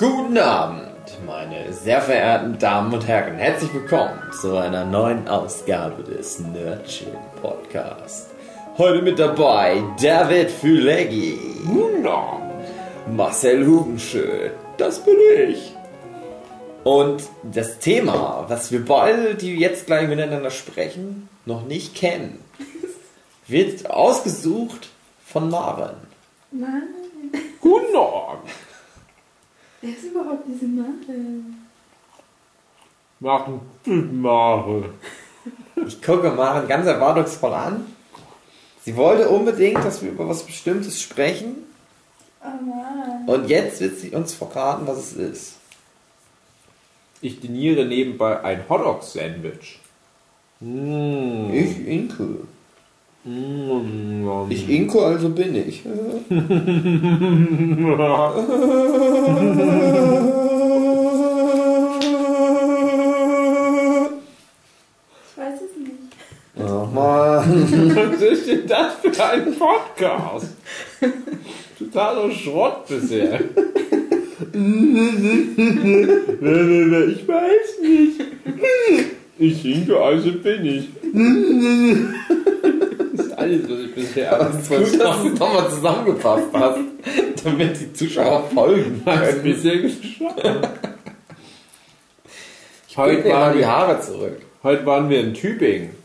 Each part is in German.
Guten Abend, meine sehr verehrten Damen und Herren. Herzlich willkommen zu einer neuen Ausgabe des Nerdchill Podcast. Heute mit dabei David Füleggi. Guten Abend. Marcel Hugenschön. Das bin ich. Und das Thema, was wir beide, die jetzt gleich miteinander sprechen, noch nicht kennen, wird ausgesucht von Maren. Mann, Guten Abend. Wer ist überhaupt diese Mann? Machen Mache. Ich gucke Maren ganz erwartungsvoll an. Sie wollte unbedingt, dass wir über was Bestimmtes sprechen. Oh Mann. Und jetzt wird sie uns verraten, was es ist. Ich diniere nebenbei ein Hotdog-Sandwich. Mmh. Ich Inke. Ich Inke, also bin ich. Ich weiß es nicht. Mann. Was ist denn das für ein Podcast? Totaler Schrott bisher. ich weiß nicht. Ich hinke, also bin ich. Alles, was ich bisher Aber es ist gut, dass du es nochmal zusammengefasst hast, damit die Zuschauer folgen können. bisher geschafft. Heute waren, die Haare zurück. heute waren wir in Tübingen.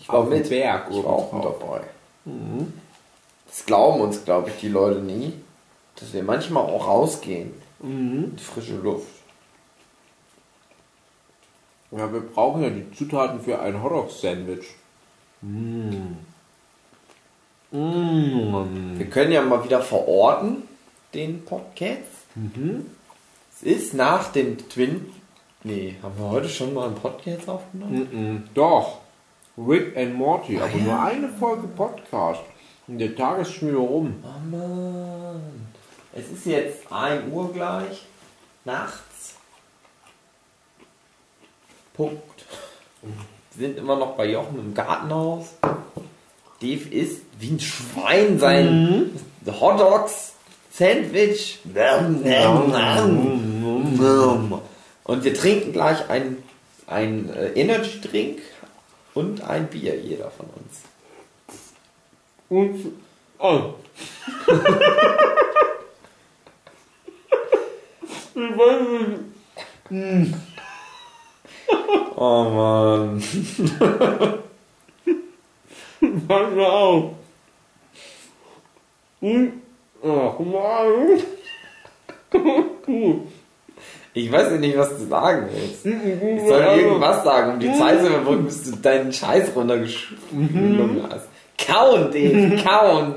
Ich war mit. Berg Ich war auch mit dabei. Das glauben uns, glaube ich, die Leute nie, dass wir manchmal auch rausgehen in die frische Luft. Ja, wir brauchen ja die Zutaten für ein Hotdog-Sandwich. Mmh. Mmh. Wir können ja mal wieder verorten, den Podcast. Es ist nach dem Twin. Nee, haben wir heute schon mal einen Podcast aufgenommen? Mhm. Doch, Rick and Morty, aber ja. nur eine Folge Podcast. Und der Tag ist schon wieder rum. Oh Mann. Es ist jetzt 1 Uhr gleich. Nachts. Punkt. Wir sind immer noch bei Jochen im Gartenhaus. Dave isst wie ein Schwein sein Hotdogs Sandwich. Und wir trinken gleich ein, ein äh, Energy Drink und ein Bier, jeder von uns. Und. Oh. Wir wollen- Oh Mann. Pass mal auf. Hm. Ach Mann. Ich weiß ja nicht, was du sagen willst. Ich soll irgendwas sagen. Um die Zeit zu überbrücken, bis du deinen Scheiß runtergeschlungen hast. Kauen, Dave, kauen.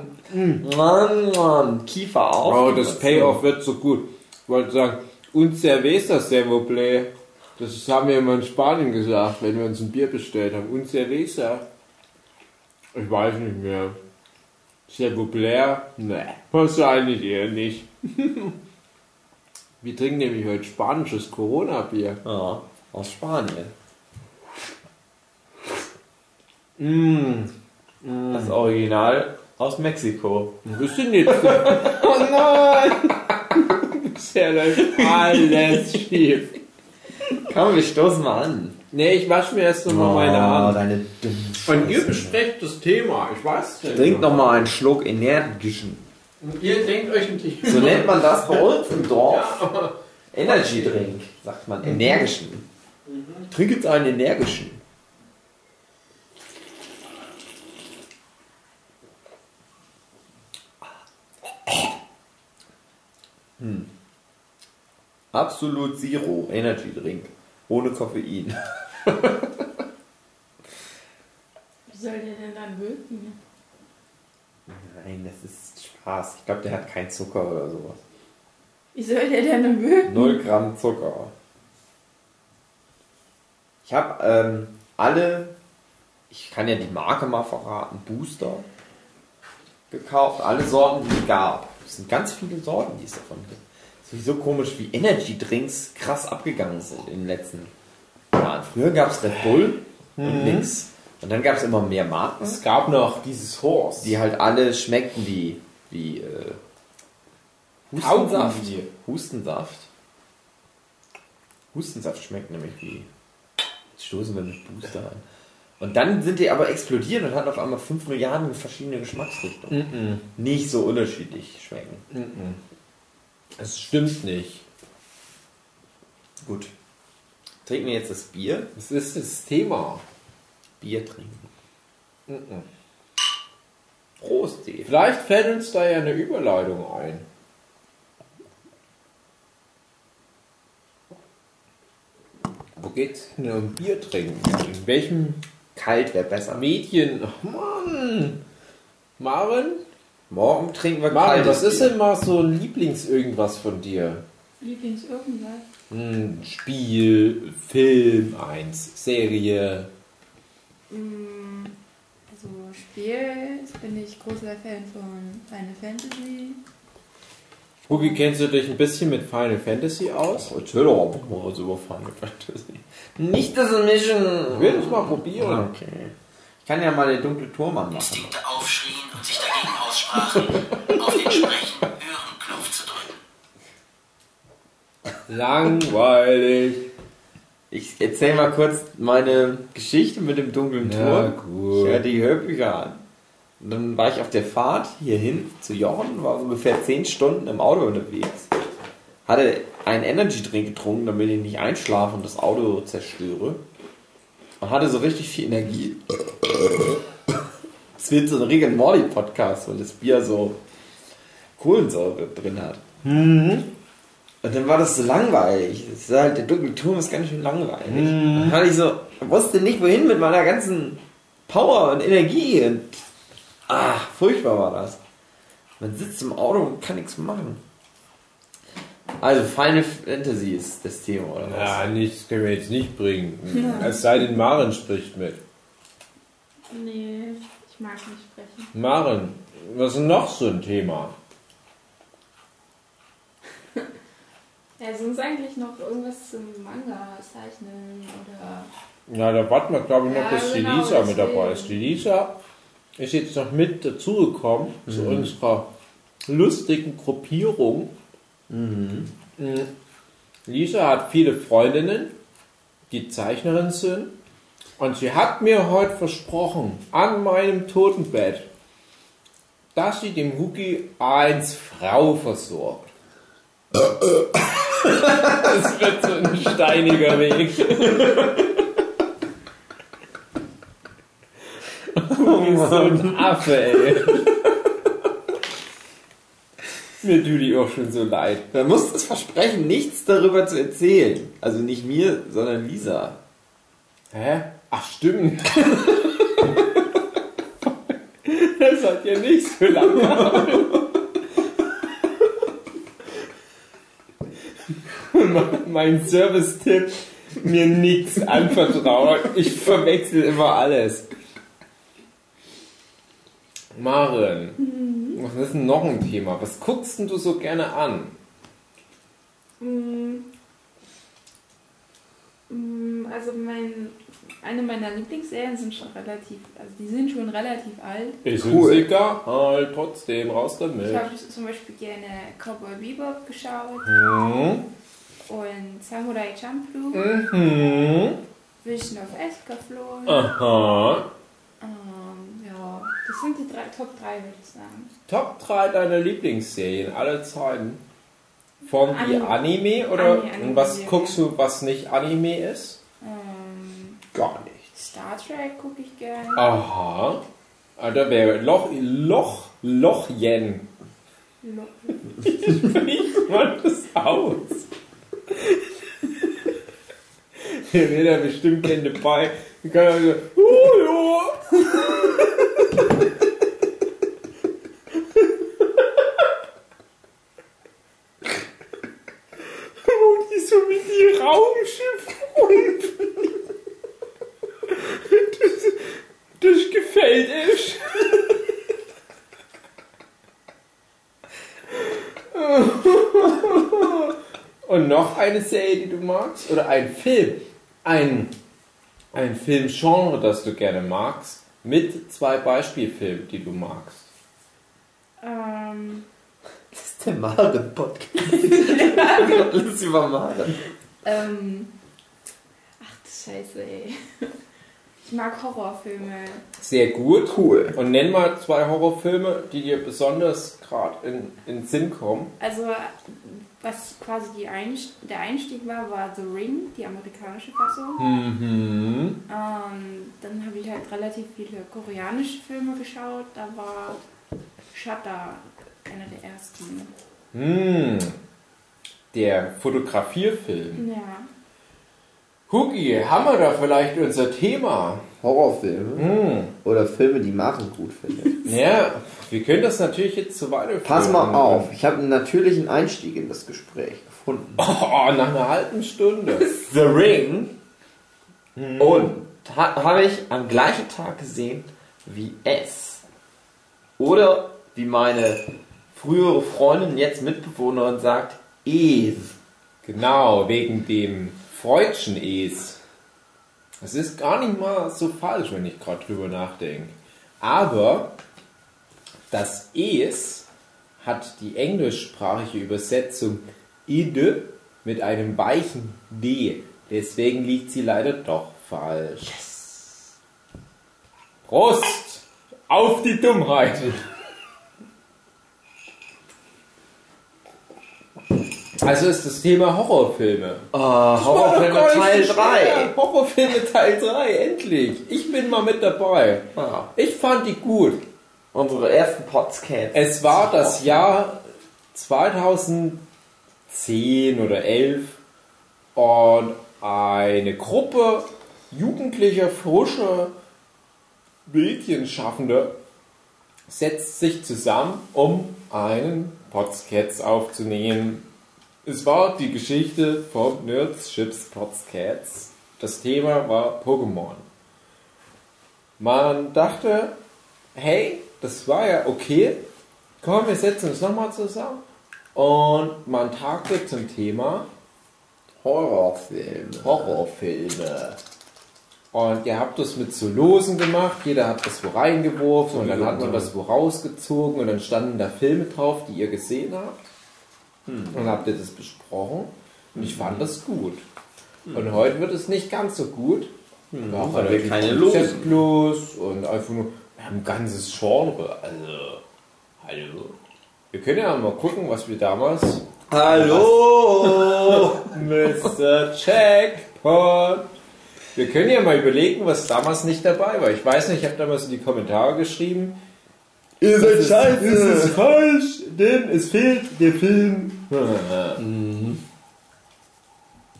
Mann, Mann. Kiefer auf. Oh, das Payoff wird so gut. Ich wollte sagen, un cerveza, s'il Das haben wir immer in Spanien gesagt, wenn wir uns ein Bier bestellt haben. Un cerveza. Ich weiß nicht mehr. Plaît? Nee, wahrscheinlich eher nicht. wir trinken nämlich heute spanisches Corona-Bier. Ja, aus Spanien. Mmh. Das Original aus Mexiko. Ein bisschen jetzt. oh nein! Bisher läuft alles schief. Komm, wir stoßen mal an. Nee, ich wasche mir erst nochmal meine Hand. deine Und ihr besprecht das Thema, ich weiß es nicht. Trink noch mal einen Schluck energischen. Und ihr denkt euch Thema. So nennt man das bei uns im Dorf. Energy Drink, sagt man. Energischen. Trink jetzt einen energischen. Hm. Absolut Zero Energy Drink. Ohne Koffein. Wie soll der denn dann wirken? Nein, das ist Spaß. Ich glaube, der hat keinen Zucker oder sowas. Wie soll der denn dann wirken? 0 Gramm Zucker. Ich habe ähm, alle, ich kann ja die Marke mal verraten, Booster gekauft. Alle Sorten, die es gab. Es sind ganz viele Sorten, die es davon gibt. Sowieso komisch, wie Energy Drinks krass abgegangen sind in den letzten Jahren. Früher gab es Red Bull und nix. Und dann gab es immer mehr Marken, Es gab noch dieses Horse. die halt alle schmeckten wie, wie äh, Hustensaft. Kaugummi. Hustensaft. Hustensaft schmeckt nämlich wie. Jetzt stoßen wir mit Booster an. Und dann sind die aber explodiert und hatten auf einmal 5 Milliarden verschiedene Geschmacksrichtungen. Nicht so unterschiedlich schmecken. Es stimmt nicht. Gut. Trinken wir jetzt das Bier. Das ist das Thema. Bier trinken. Prost, Dave. Vielleicht fällt uns da ja eine Überleitung ein. Wo geht's denn um Bier trinken? In welchem Kalt wäre besser. Medien? Ach Mann! Maren? Morgen trinken wir kaltes was ist denn mal so ein Lieblings-Irgendwas von dir? Lieblings irgendwas. Ein Spiel, Film, eins, Serie. Mm, Also Spiel bin ich großer Fan von Final Fantasy. Hugi, kennst du dich ein bisschen mit Final Fantasy aus? Erzähl doch einfach mal was über Final Fantasy. Nicht das Mischen. Ich will das mal probieren. Okay. Ich kann ja mal den dunkle Turm anmachen. Instinkte aufschrien und sich dagegen aussprachen, auf den Sprechen-Hören-Knopf zu drücken. Langweilig. Ich erzähl mal kurz meine Geschichte mit dem dunklen Ja, Turm. gut. Ich höre die Hörbücher an. Und dann war ich auf der Fahrt hierhin zu Jochen, war ungefähr 10 Stunden im Auto unterwegs. Hatte einen Energy Drink getrunken, damit ich nicht einschlafe und das Auto zerstöre. Und hatte so richtig viel Energie. Es wird so ein Rick and Morty Podcast, weil das Bier so Kohlensäure drin hat. Und dann war das so langweilig. Das ist halt, der dunkle Turm ist ganz schön langweilig. Dann hatte ich so, wusste nicht wohin mit meiner ganzen Power und Energie. Und, ah, furchtbar war das. Man sitzt im Auto und kann nichts machen. Also Final Fantasy ist das Thema, oder was? Ja, nicht, das können wir jetzt nicht bringen. Es sei denn, Maren spricht mit. Nee, ich mag nicht sprechen. Maren, was ist denn noch so ein Thema? Ja, sonst eigentlich noch irgendwas zum Manga zeichnen oder. Ja, da warten wir, glaube ich, noch, Ja, bis die genau, Lisa mit dabei ist. Die Lisa ist jetzt noch mit dazugekommen zu unserer lustigen Gruppierung. Mhm. Lisa hat viele Freundinnen, die Zeichnerin sind. Und sie hat mir heute versprochen, an meinem Totenbett, dass sie dem Huki als Frau versorgt. Das wird so ein steiniger Weg. Ist so ein Affe, ey. Mir tut die auch schon so leid. Man muss das versprechen, nichts darüber zu erzählen. Also nicht mir, sondern Lisa. Hä? Ach, stimmt. Das hat ja nicht so lange. mein Service-Tipp, mir nichts anvertrauen. Ich verwechsel immer alles. Maren, was ist denn noch ein Thema? Was guckst denn du so gerne an? Mm, mm, Also mein, eine meiner Lieblingsserien sind schon relativ, also die sind schon relativ alt. Ist Cool. egal, trotzdem, raus Ich damit. habe zum Beispiel gerne Cowboy Bebop geschaut Mhm. und Samurai Champloo, Mhm. Vision of Escaflowne. Aha. Ähm, ja, das sind die drei, Top 3, würde ich sagen. Top 3 deiner Lieblingsserien aller Zeiten. Von Anime. Anime oder Anime, Anime, was Serie. guckst du, was nicht Anime ist? Ähm, Gar nichts. Star Trek gucke ich gerne. Aha. Ah, Da wäre Loch, Loch, Lochjen. Lo- Wie macht das aus? Der will da bestimmt kennen dabei. Die kann ja so, oh ja. Wo die so mit die Raumschiff rumfliegen. Das, das gefällt euch. Und noch eine Serie, die du magst? Oder ein Film? Ein, ein Filmgenre, das du gerne magst? Mit zwei Beispielfilmen, die du magst. Ähm, Das ist der Maren-Podcast. Alles über Maren. Ähm, ach du Scheiße, ey. Ich mag Horrorfilme. Sehr gut. Cool. Und nenn mal zwei Horrorfilme, die dir besonders gerade in, in den Sinn kommen. Also, was quasi die Einst der Einstieg war, war The Ring, die amerikanische Fassung. Mhm. Ähm, dann habe ich halt relativ viele koreanische Filme geschaut. Da war Shutter einer der ersten. Hm. Der Fotografierfilm. Ja. Hugi, haben wir da vielleicht unser Thema? Horrorfilme. Hm. Oder Filme, die Maren gut findet. Ja, wir können das natürlich jetzt so weiterführen. Pass mal auf, ich habe einen natürlichen Einstieg in das Gespräch gefunden. Oh, nach einer halben Stunde. The Ring. Und ha habe ich am gleichen Tag gesehen wie S. Oder wie meine frühere Freundin, jetzt Mitbewohnerin sagt, Es. Genau, wegen dem Freudschen Es. Das ist gar nicht mal so falsch, wenn ich gerade drüber nachdenke. Aber das Es hat die englischsprachige Übersetzung ide mit einem weichen D. Deswegen liegt sie leider doch falsch. Prost! Auf die Dummheit! Also ist das Thema Horrorfilme. Oh, Horrorfilme Teil nicht so schwer. 3. Horrorfilme Teil 3, endlich. Ich bin mal mit dabei. Ah, Ich fand die gut. unsere ersten Podcasts. Es war das Jahr 2010 oder 11 und eine Gruppe jugendlicher, frischer Medienschaffender setzt sich zusammen, um einen Podcast aufzunehmen. Es war die Geschichte von Nerds, Chips, Podcasts. Das Thema war Pokémon. Man dachte, hey, das war ja okay. Komm, wir setzen uns nochmal zusammen. Und man tagte zum Thema Horrorfilme. Horrorfilme. Und ihr habt das mit so Losen gemacht, jeder hat das wo reingeworfen und dann hat man das wo rausgezogen und dann standen da Filme drauf, die ihr gesehen habt. Und dann habt ihr das besprochen und ich fand das gut. Und heute wird es nicht ganz so gut. Ja, weil wir keine Losen. konzeptlos und einfach nur, wir haben ein ganzes Genre. Also, hallo. Wir können ja mal gucken, was wir damals Hallo! Mr. Checkpot. Wir können ja mal überlegen, was damals nicht dabei war. Ich weiß nicht, ich habe damals in die Kommentare geschrieben. Ihr seid Das ist falsch, denn es fehlt der Film.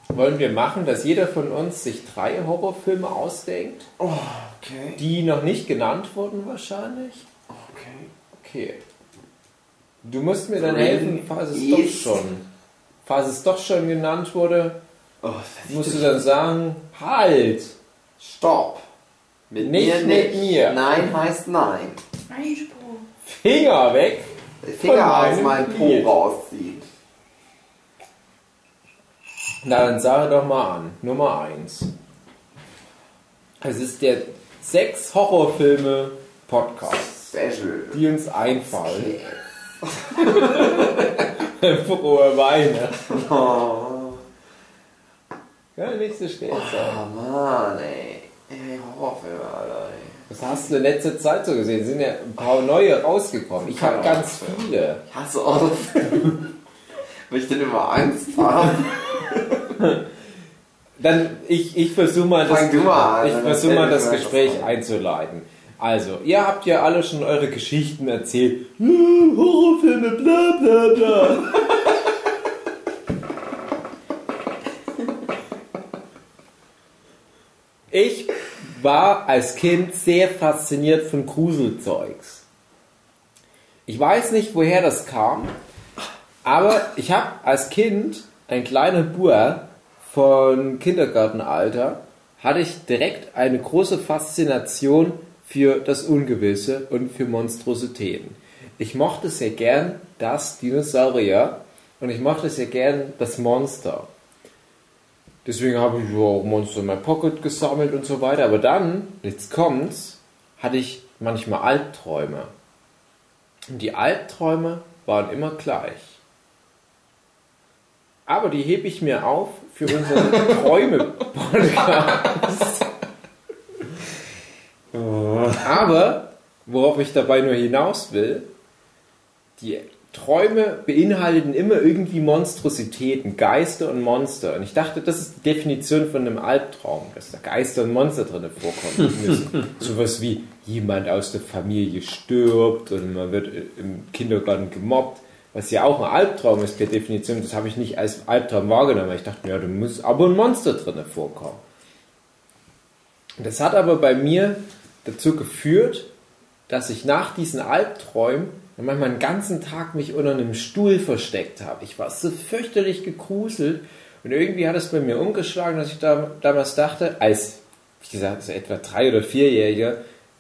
Wollen wir machen, dass jeder von uns sich drei Horrorfilme ausdenkt, Okay. die noch nicht genannt wurden wahrscheinlich? Okay. Okay. Du musst mir dann helfen, falls es doch schon, falls es doch schon genannt wurde, Oh, musst du dann sagen, halt! Stopp! Mit Nicht mir mit nicht. mir. Nein heißt nein. Einspruch. Finger weg! Finger aus meinem Po Knie. rausziehen. Na, dann sage doch mal an. Nummer 1. Es ist der sechs Horrorfilme Podcast, Special. die uns einfallen. Frohe Weihnachten. Oh, Ja, nicht so schnell sein. oh Mann, ey. Ey, Horrorfilme, Alter, ey. Was hast du in letzter Zeit so gesehen? Sind ja ein paar neue rausgekommen. Ich habe ganz viele. Ich hasse Horrorfilme. Weil ich denn immer Angst habe. Dann, ich, ich versuche mal das, Fang du mal an, ich dann versuch erzähl mal mir das mal was Gespräch von. einzuleiten. Also, ihr habt ja alle schon eure Geschichten erzählt. Hm, Horrorfilme, bla bla bla. War als Kind sehr fasziniert von Gruselzeugs. Ich weiß nicht, woher das kam, aber ich habe als Kind, ein kleiner Bub von Kindergartenalter, hatte ich direkt eine große Faszination für das Ungewisse und für Monstrositäten. Ich mochte sehr gern das Dinosaurier und ich mochte sehr gern das Monster. Deswegen habe ich auch Monster in my Pocket gesammelt und so weiter. Aber dann, jetzt kommt's, hatte ich manchmal Albträume. Und die Albträume waren immer gleich. Aber die hebe ich mir auf für unseren Träume-Podcast. Aber, worauf ich dabei nur hinaus will, die Träume beinhalten immer irgendwie Monstrositäten, Geister und Monster. Und ich dachte, das ist die Definition von einem Albtraum, dass da Geister und Monster drin vorkommen müssen. Sowas wie jemand aus der Familie stirbt und man wird im Kindergarten gemobbt, was ja auch ein Albtraum ist per Definition. Das habe ich nicht als Albtraum wahrgenommen. Ich dachte, ja, da muss aber ein Monster drin vorkommen. Das hat aber bei mir dazu geführt, dass ich nach diesen Albträumen manchmal einen ganzen Tag mich unter einem Stuhl versteckt habe. Ich war so fürchterlich gegruselt und irgendwie hat es bei mir umgeschlagen, dass ich da, damals dachte, als, wie gesagt, so etwa drei oder vierjähriger,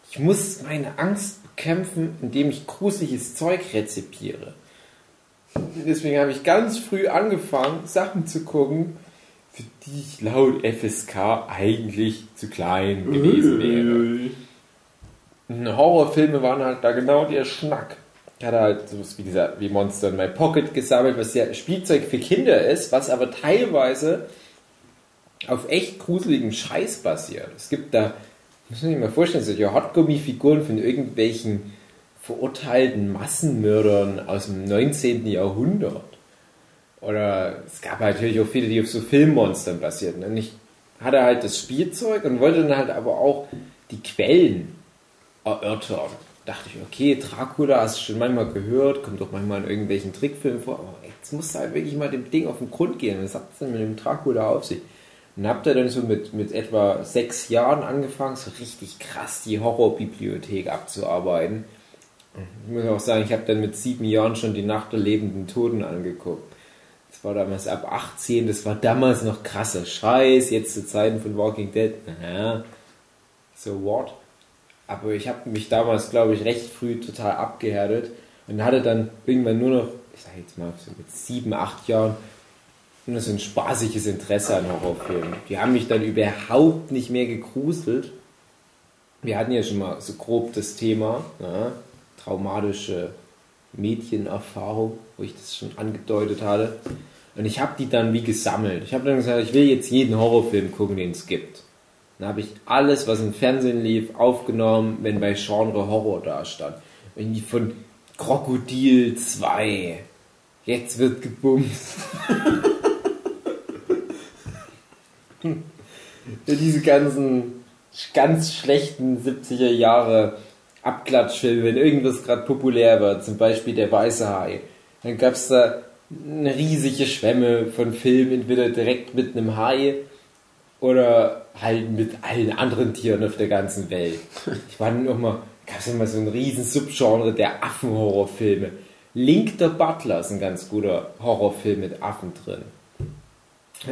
ich muss meine Angst bekämpfen, indem ich gruseliges Zeug rezipiere. Deswegen habe ich ganz früh angefangen, Sachen zu gucken, für die ich laut FSK eigentlich zu klein gewesen wäre. Und Horrorfilme waren halt da genau der Schnack. Ich hatte halt sowas wie gesagt, wie Monster in My Pocket gesammelt, was ja Spielzeug für Kinder ist, was aber teilweise auf echt gruseligen Scheiß basiert. Es gibt da, muss man sich mal vorstellen, solche Hotgummi-Figuren von irgendwelchen verurteilten Massenmördern aus dem 19. Jahrhundert. Oder es gab halt natürlich auch viele, die auf so Filmmonstern basierten. Und ich hatte halt das Spielzeug und wollte dann halt aber auch die Quellen erörtern. Dachte ich, okay, Dracula hast du schon manchmal gehört, kommt doch manchmal in irgendwelchen Trickfilmen vor, aber jetzt musst du halt wirklich mal dem Ding auf den Grund gehen. Was hat es denn mit dem Dracula auf sich? Und habt ihr dann so mit, mit etwa sechs Jahren angefangen, so richtig krass die Horrorbibliothek abzuarbeiten. Ich muss auch sagen, ich habe dann mit sieben Jahren schon die Nacht der lebenden Toten angeguckt. Das war damals ab 18, das war damals noch krasser Scheiß, jetzt zu Zeiten von Walking Dead. Aha. So what? Aber ich habe mich damals, glaube ich, recht früh total abgehärtet und hatte dann irgendwann nur noch, ich sage jetzt mal, so mit sieben, acht Jahren, nur so ein spaßiges Interesse an Horrorfilmen. Die haben mich dann überhaupt nicht mehr gegruselt. Wir hatten ja schon mal so grob das Thema, ja, traumatische Mädchenerfahrung, wo ich das schon angedeutet hatte. Und ich habe die dann wie gesammelt. Ich habe dann gesagt, ich will jetzt jeden Horrorfilm gucken, den es gibt. Dann habe ich alles, was im Fernsehen lief, aufgenommen, wenn bei Genre Horror da stand. Irgendwie von Krokodil 2. Jetzt wird gebumst. Diese ganzen ganz schlechten 70er Jahre Abklatschfilme, wenn irgendwas gerade populär wird, zum Beispiel der Weiße Hai. Dann gab es da eine riesige Schwemme von Filmen, entweder direkt mit einem Hai oder halt mit allen anderen Tieren auf der ganzen Welt. Ich war dann nochmal, gab es immer so ein riesen Subgenre der Affenhorrorfilme. Link the Butler ist ein ganz guter Horrorfilm mit Affen drin.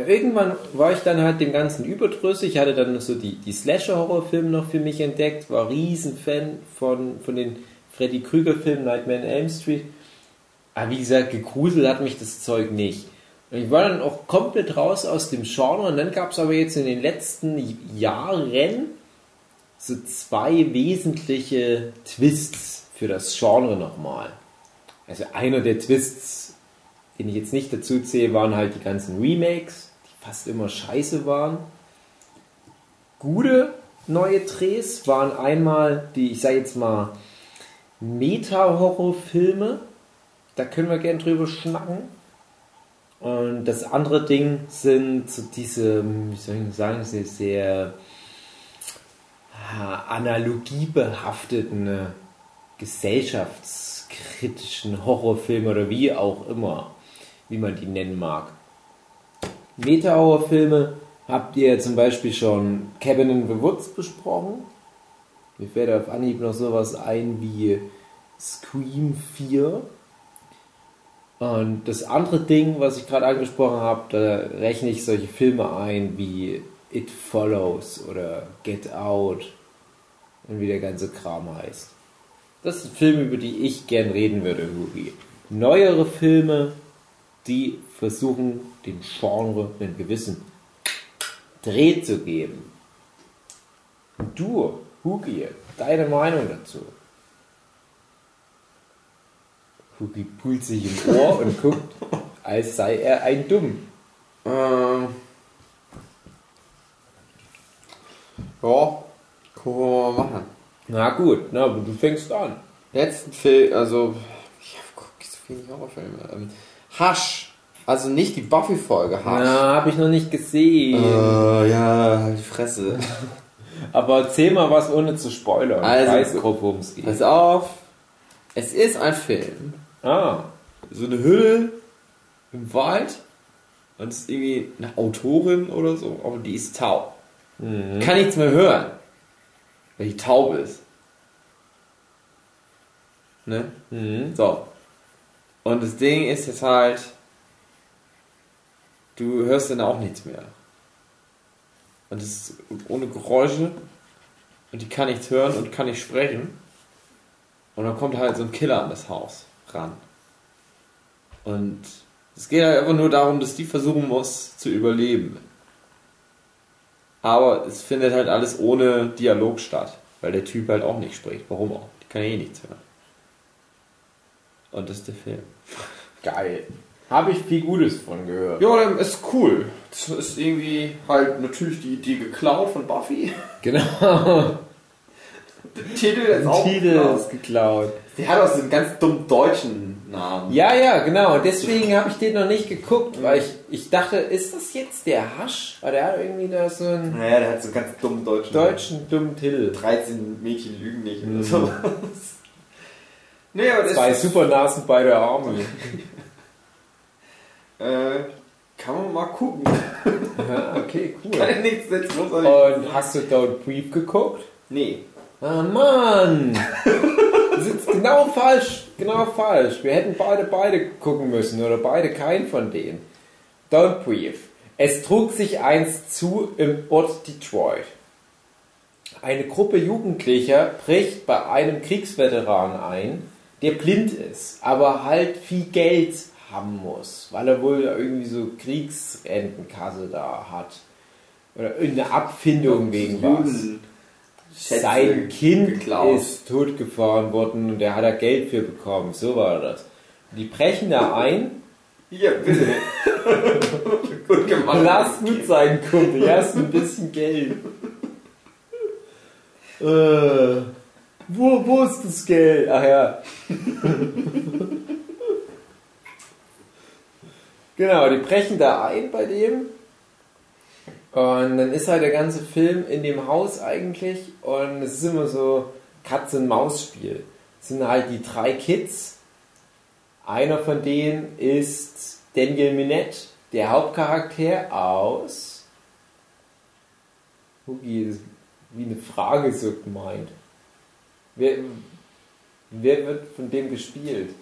Irgendwann war ich dann halt dem Ganzen überdrüssig. Ich hatte dann so die, die Slasher-Horrorfilme noch für mich entdeckt, war riesen Fan von, von den Freddy Krüger-Filmen, Nightmare on Elm Street. Aber wie gesagt, gegruselt hat mich das Zeug nicht. Und ich war dann auch komplett raus aus dem Genre. Und dann gab es aber jetzt in den letzten Jahren so zwei wesentliche Twists für das Genre nochmal. Also einer der Twists, den ich jetzt nicht dazu zähle, waren halt die ganzen Remakes, die fast immer scheiße waren. Gute neue Drehs waren einmal die, ich sage jetzt mal, Meta-Horror-Filme. Da können wir gern drüber schnacken. Und das andere Ding sind so diese, wie soll ich sagen, sehr, sehr analogiebehafteten gesellschaftskritischen Horrorfilme oder wie auch immer, wie man die nennen mag. Meta-Horrorfilme habt ihr zum Beispiel schon Cabin in the Woods besprochen. Mir fällt auf Anhieb noch sowas ein wie Scream 4 und das andere Ding, was ich gerade angesprochen habe, da rechne ich solche Filme ein wie It Follows oder Get Out und wie der ganze Kram heißt. Das sind Filme, über die ich gern reden würde, Hugi. Neuere Filme, die versuchen, dem Genre einen gewissen Dreh zu geben. Du, Hugi, deine Meinung dazu? Hugi pult sich im Ohr und guckt, als sei er ein Dumm. Äh, ja, gucken wir mal machen. Na gut, na, aber du fängst an. Letzten Film, also, ich gucke so viele Horrorfilme. Ähm, Hush, also nicht die Buffy-Folge Hush. Na, hab ich noch nicht gesehen. Äh, ja, halt die Fresse. Aber erzähl mal was ohne zu spoilern. Also, ich weiß grob, worum es geht. Pass auf, es ist ein Film. Ah, So eine Hülle im Wald und es ist irgendwie eine Autorin oder so, aber die ist taub. Kann nichts mehr hören, weil die taub ist. Ne? mhm. So. Und das Ding ist jetzt halt, du hörst dann auch nichts mehr. Und es ist ohne Geräusche und die kann nichts hören und kann nicht sprechen. Und dann kommt halt so ein Killer an das Haus ran. Und es geht halt einfach nur darum, dass die versuchen muss zu überleben. Aber es findet halt alles ohne Dialog statt, weil der Typ halt auch nicht spricht. Warum auch? Die kann ja eh nichts hören. Und das ist der Film. geil. Habe ich viel Gutes von gehört. Ja, ist cool. Das ist irgendwie halt natürlich die Idee geklaut von Buffy. Genau. Der Titel ist Der auch Titel geklaut. ist geklaut. Der hat auch so einen ganz dummen deutschen Namen. Ja, ja, genau. Deswegen habe ich den noch nicht geguckt, weil ich, ich dachte, ist das jetzt der Hasch? Weil der hat irgendwie da so einen Naja, der hat so einen ganz dummen deutschen deutschen dummen Titel. 13 Mädchen lügen nicht oder sowas. Nee, aber das Zwei Supernasen, beide Arme. äh, kann man mal gucken. Ja, okay, cool. Kann ich nichts jetzt. Und hast du Don't Brief geguckt? Nee. Ah, Mann! Sitzt genau falsch, genau falsch. Wir hätten beide beide gucken müssen oder beide keinen von denen. Don't Brief. Es trug sich einst zu im Ort Detroit. Eine Gruppe Jugendlicher bricht bei einem Kriegsveteran ein, der blind ist, aber halt viel Geld haben muss, weil er wohl irgendwie so Kriegsrentenkasse da hat. Oder irgendeine Abfindung wegen was. Schätze Sein Kind geklaut. ist totgefahren worden und der hat da Geld für bekommen. So war das. Die brechen da ein. Hier, bitte. gut gemacht. Lass gut sein, Kumpel. Hier hast ein bisschen Geld. Äh, wo, wo ist das Geld? Ach ja. genau, die brechen da ein bei dem. Und dann ist halt der ganze Film in dem Haus eigentlich und es ist immer so Katz-und-Maus-Spiel. Es sind halt die drei Kids. Einer von denen ist Daniel Minette, der Hauptcharakter aus. Hugi, ist wie eine Frage so gemeint. Wer, wer wird von dem gespielt?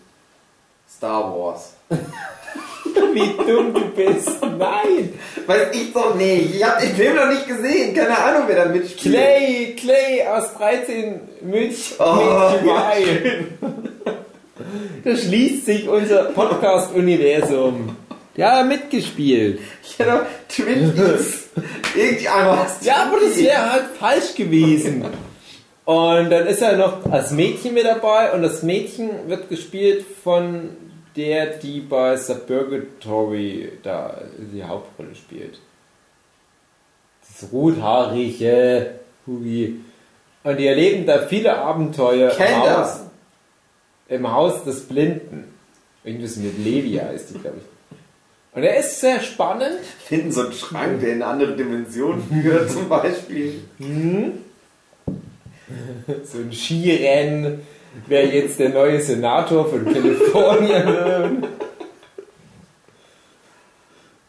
Star Wars. Wie dumm du bist. Nein! Weiß ich doch nicht. Ich hab den Film noch nicht gesehen. Keine Ahnung, wer da mitspielt. Clay, Clay aus 13 Münch, Oh, ja. Da schließt sich unser Podcast-Universum. Ja, mitgespielt. Ich hätte doch Twin Peaks. Irgendjemand hast Ja, aber das wäre halt falsch gewesen. Und dann ist er noch als Mädchen mit dabei und das Mädchen wird gespielt von der, die bei Suburgatory da die Hauptrolle spielt. Das rothaarige Hugi. Und die erleben da viele Abenteuer im. Haus, im Haus des Blinden. Irgendwas mit Levi heißt die, glaube ich. Und er ist sehr spannend. Finden so einen Schrank, der in eine andere Dimension führt, zum Beispiel. So ein Skirennen, wer jetzt der neue Senator von Kalifornien wird.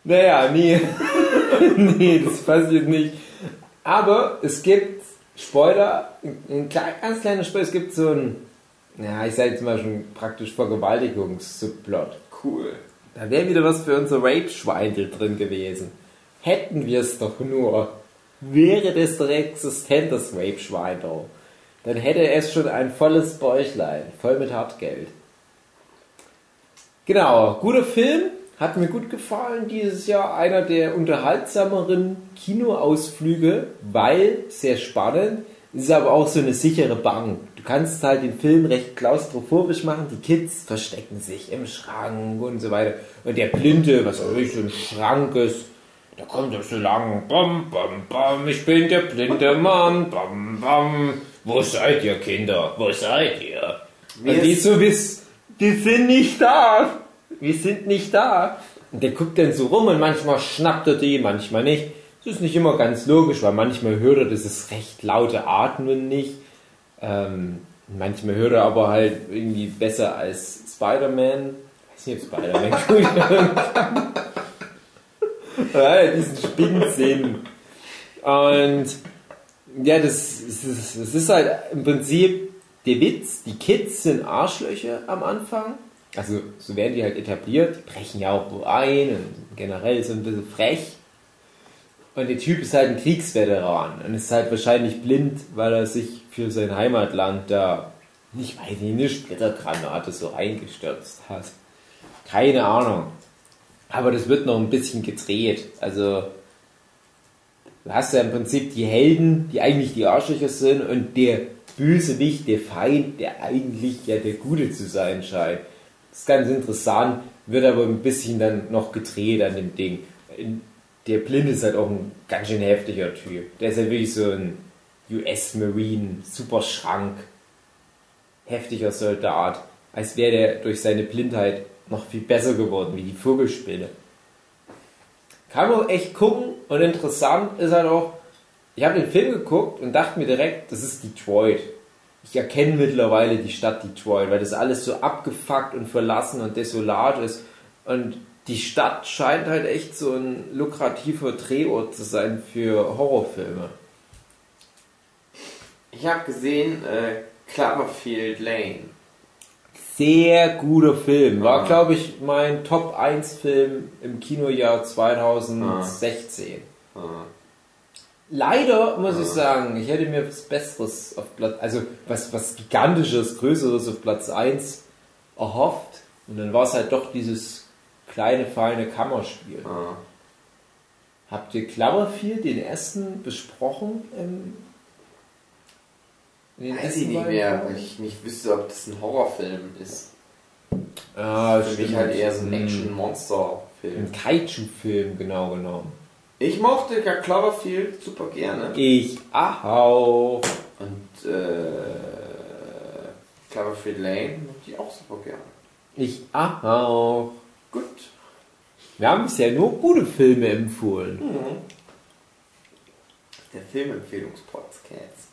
Naja, nee. nee, das passiert nicht. Aber es gibt Spoiler, ein ganz kleiner Spoiler, es gibt so ein, ja, ich sage jetzt mal schon praktisch Vergewaltigungs-Subplot. Cool. Da wäre wieder was für unser Rape-Schweindel drin gewesen. Hätten wir es doch nur. Wäre das doch existent, das Rape-Schweindel. Dann hätte es schon ein volles Bäuchlein, voll mit Hartgeld. Genau, guter Film, hat mir gut gefallen dieses Jahr. Einer der unterhaltsameren Kinoausflüge, weil sehr spannend. Ist aber auch so eine sichere Bank. Du kannst halt den Film recht klaustrophobisch machen. Die Kids verstecken sich im Schrank und so weiter. Und der Blinde, was auch wirklich so ein Schrank ist, da kommt er so lang. Bam, bam, bam, ich bin der blinde Mann. Bam, bam. Wo seid ihr, Kinder? Wo seid ihr? Und die so wiss, die sind nicht da. Wir sind nicht da. Und der guckt dann so rum und manchmal schnappt er die, manchmal nicht. Das ist nicht immer ganz logisch, weil manchmal hört er dieses recht laute Atmen nicht. Ähm, manchmal hört er aber halt irgendwie besser als Spider-Man. Ich weiß nicht, ob Spider-Man gut. ja, diesen Spinnensinn. Und ja, das, das, das ist halt im Prinzip der Witz. Die Kids sind Arschlöcher am Anfang. Also so werden die halt etabliert. Die brechen ja auch wo ein und generell so ein bisschen frech. Und der Typ ist halt ein Kriegsveteran und ist halt wahrscheinlich blind, weil er sich für sein Heimatland da, ich weiß nicht, eine Splittergranate so eingestürzt hat. Keine Ahnung. Aber das wird noch ein bisschen gedreht. Also du hast ja im Prinzip die Helden, die eigentlich die Arschlöcher sind und der Bösewicht, der Feind, der eigentlich ja der Gute zu sein scheint. Das ist ganz interessant, wird aber ein bisschen dann noch gedreht an dem Ding. Der Blinde ist halt auch ein ganz schön heftiger Typ. Der ist halt wirklich so ein US-Marine, super Schrank, heftiger Soldat. Als wäre der durch seine Blindheit noch viel besser geworden, wie die Vogelspinne. Kann man echt gucken und interessant ist halt auch, ich habe den Film geguckt und dachte mir direkt, das ist Detroit. Ich erkenne mittlerweile die Stadt Detroit, weil das alles so abgefuckt und verlassen und desolat ist. Und die Stadt scheint halt echt so ein lukrativer Drehort zu sein für Horrorfilme. Ich habe gesehen, äh, Cloverfield Lane. Sehr guter Film. War, Ah. glaube ich, mein Top 1 Film im Kinojahr 2016. Ah. Leider muss ich sagen, ich hätte mir was Besseres auf Platz, also was, was Gigantisches, Größeres auf Platz 1 erhofft. Und dann war es halt doch dieses kleine, feine Kammerspiel. Ah. Habt ihr Cloverfield, den ersten, besprochen? Im, Weiß ich nicht mehr, weil ich nicht wüsste, ob das ein Horrorfilm ist. Ah, Für mich halt eher so ein Hm. Action-Monster-Film. Ein Kaiju-Film, genau genommen. Ich mochte ja Cloverfield super gerne. Ich auch. Und äh, Cloverfield Lane mochte ich auch super gerne. Ich auch. Gut. Wir haben bisher nur gute Filme empfohlen. Der Filmempfehlungspodcast.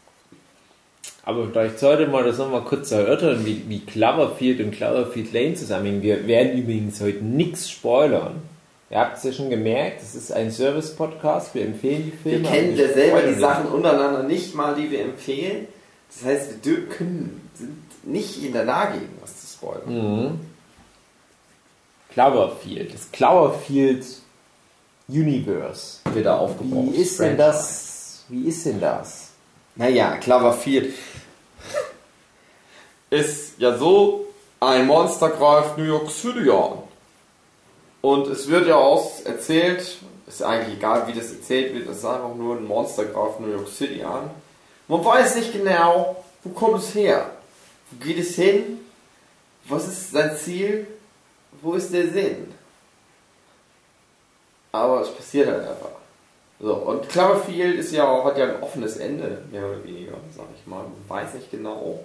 Aber vielleicht sollte man das nochmal kurz erörtern, wie, wie Cloverfield und Cloverfield Lane zusammenhängen. Wir werden übrigens heute nichts spoilern. Ihr habt es ja schon gemerkt, es ist ein Service-Podcast, wir empfehlen die Wir Filme. aber kennen ja selber die Sachen untereinander nicht mal, die wir empfehlen. Das heißt, wir können, sind nicht in der Lage, irgendwas zu spoilern. Mhm. Cloverfield, das Cloverfield Universe. Wird da aufgebaut. Wie ist denn das? Wie ist denn das? Naja, Cloverfield ist ja so, ein Monster greift New York City an. Und es wird ja auch erzählt, ist eigentlich egal, wie das erzählt wird, es ist einfach nur ein Monster greift New York City an. Man weiß nicht genau, wo kommt es her? Wo geht es hin? Was ist sein Ziel? Wo ist der Sinn? Aber es passiert halt einfach. So, und Cloverfield ist ja, hat ja ein offenes Ende, mehr oder weniger, sag ich mal. Man weiß nicht genau,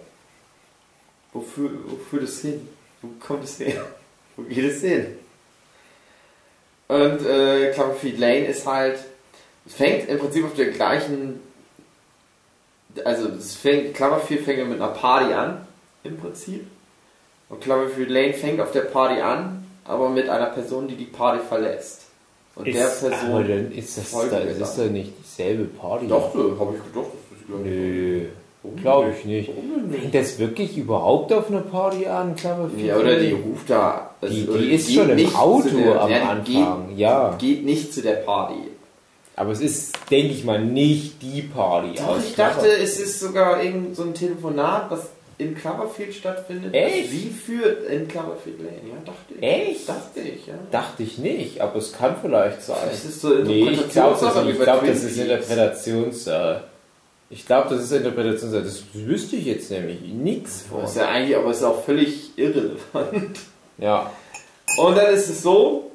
wofür, wofür das hin? Wo kommt es her? Wo geht es hin? Und äh, Cloverfield Lane ist halt, es fängt im Prinzip auf der gleichen, also es fängt, Cloverfield fängt mit einer Party an, im Prinzip. Und Cloverfield Lane fängt auf der Party an, aber mit einer Person, die die Party verlässt. Und der Person... aber dann ist das, da, ist das dann. doch nicht dieselbe Party. Doch, habe ich gedacht, das ist glaube Nö, glaube ich nicht. Fängt das wirklich überhaupt auf einer Party an, Cloverfield? Ja, oder die ruft da. Die, also, die ist geht schon im Auto der- am ja, die Anfang, ja. Geht, geht nicht zu der Party. Aber es ist, denke ich mal, nicht die Party. Doch, aus ich dachte, es ist sogar irgend so ein Telefonat, was in Cloverfield stattfindet. Echt? das Sie führt in Cloverfield Lane, ja, dachte ich. Echt? Dachte ich, ja. Dachte ich nicht, aber es kann vielleicht sein. Das ist so Nee, ich glaube, das, Interpretationssache ich glaub, das ist. Interpretationssache. Ich glaube, das ist Interpretation. Das wüsste ich jetzt nämlich nichts Das von. ist ja eigentlich, aber ist auch völlig irrelevant. Ja. Und dann ist es so,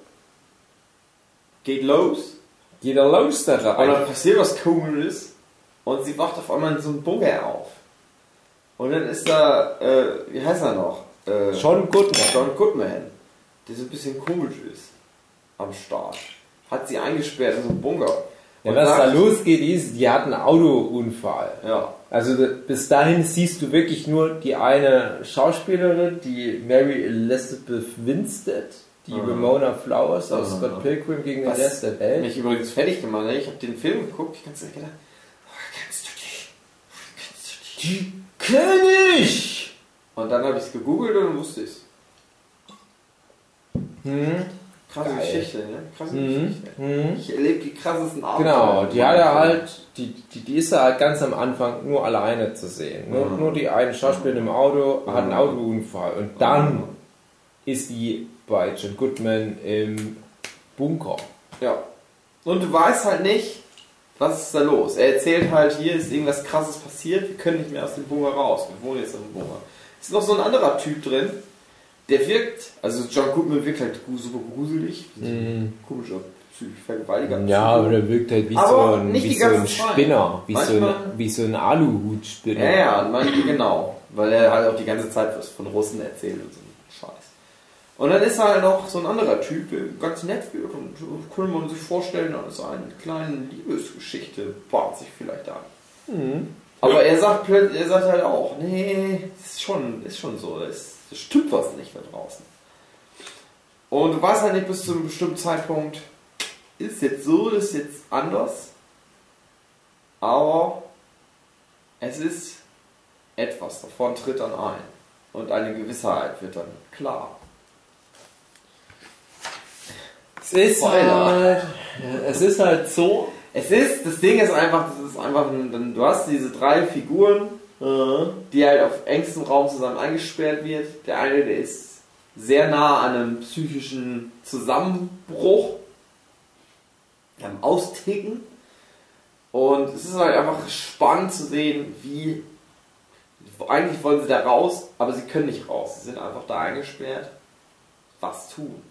geht los, Geht er los da und rein? dann passiert was Komisches und sie wacht auf einmal in so einem Bunker auf. Und dann ist da, äh, wie heißt er noch? Äh, John Goodman. John Goodman, der so ein bisschen komisch ist am Start. Hat sie eingesperrt in so einem Bunker. Ja, Und was da losgeht, ist, die hat einen Autounfall. Ja, Also bis dahin siehst du wirklich nur die eine Schauspielerin, die Mary Elizabeth Winstead, die Mhm. Ramona Flowers aus Mhm. Scott Pilgrim gegen den Rest der Welt. mich übrigens fertig gemacht. Ne? Ich habe den Film geguckt, ich Zeit gedacht, oh, kennst du die? Kennst du die? Ich! Und dann habe ich es gegoogelt und dann wusste ich es. Hm? Krasse Geil. Geschichte, ne? Krasse Mhm. Geschichte. Hm? Ich erlebe die krassesten Abenteuer. Genau, die hat er halt, die, die, die ist da halt ganz am Anfang nur alleine zu sehen. Nur, Mhm. nur die eine Schauspielerin im Auto hat einen Autounfall und dann ist die bei John Goodman im Bunker. Ja. Und du weißt halt nicht, was ist da los. Er erzählt halt, hier ist irgendwas krasses passiert, wir können nicht mehr aus dem Bunker raus. Wir wohnen jetzt im Bunker. Ist noch so ein anderer Typ drin, der wirkt, also John Goodman wirkt halt super gruselig. Mhm. Komischer Vergewaltiger. Ja, aber der wirkt halt wie, Aber so ein, wie so ein. Spinner, wie so ein, wie so ein Aluhutspinner. Ja, ja, man, genau. Weil er halt auch die ganze Zeit was von Russen erzählt und so. Und dann ist halt noch so ein anderer Typ, ganz nett wird und könnte man sich vorstellen, da ist eine kleine Liebesgeschichte, bahnt sich vielleicht an. Mhm. Aber er sagt er sagt halt auch, nee, ist schon, ist schon so, es, es stimmt was nicht da draußen. Und du weißt halt nicht bis zu einem bestimmten Zeitpunkt, ist jetzt so, ist jetzt anders. Aber es ist etwas davon tritt dann ein. Und eine Gewissheit wird dann klar. Es ist Spoiler. halt, es ist halt so, Es ist, das Ding ist einfach, das ist einfach, du hast diese drei Figuren, die halt auf engstem Raum zusammen eingesperrt wird. Der eine, der ist sehr nah an einem psychischen Zusammenbruch, am Austicken. Und es ist halt einfach spannend zu sehen, wie, eigentlich wollen sie da raus, aber sie können nicht raus. Sie sind einfach da eingesperrt. Was tun?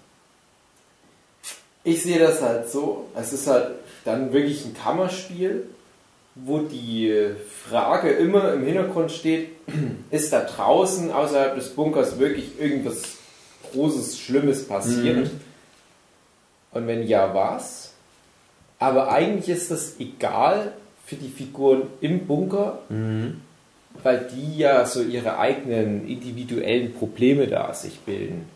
Ich sehe das halt so, es ist halt dann wirklich ein Kammerspiel, wo die Frage immer im Hintergrund steht, ist da draußen außerhalb des Bunkers wirklich irgendwas Großes, Schlimmes passiert? Und wenn ja, was? Aber eigentlich ist das egal für die Figuren im Bunker, weil die ja so ihre eigenen individuellen Probleme da sich bilden.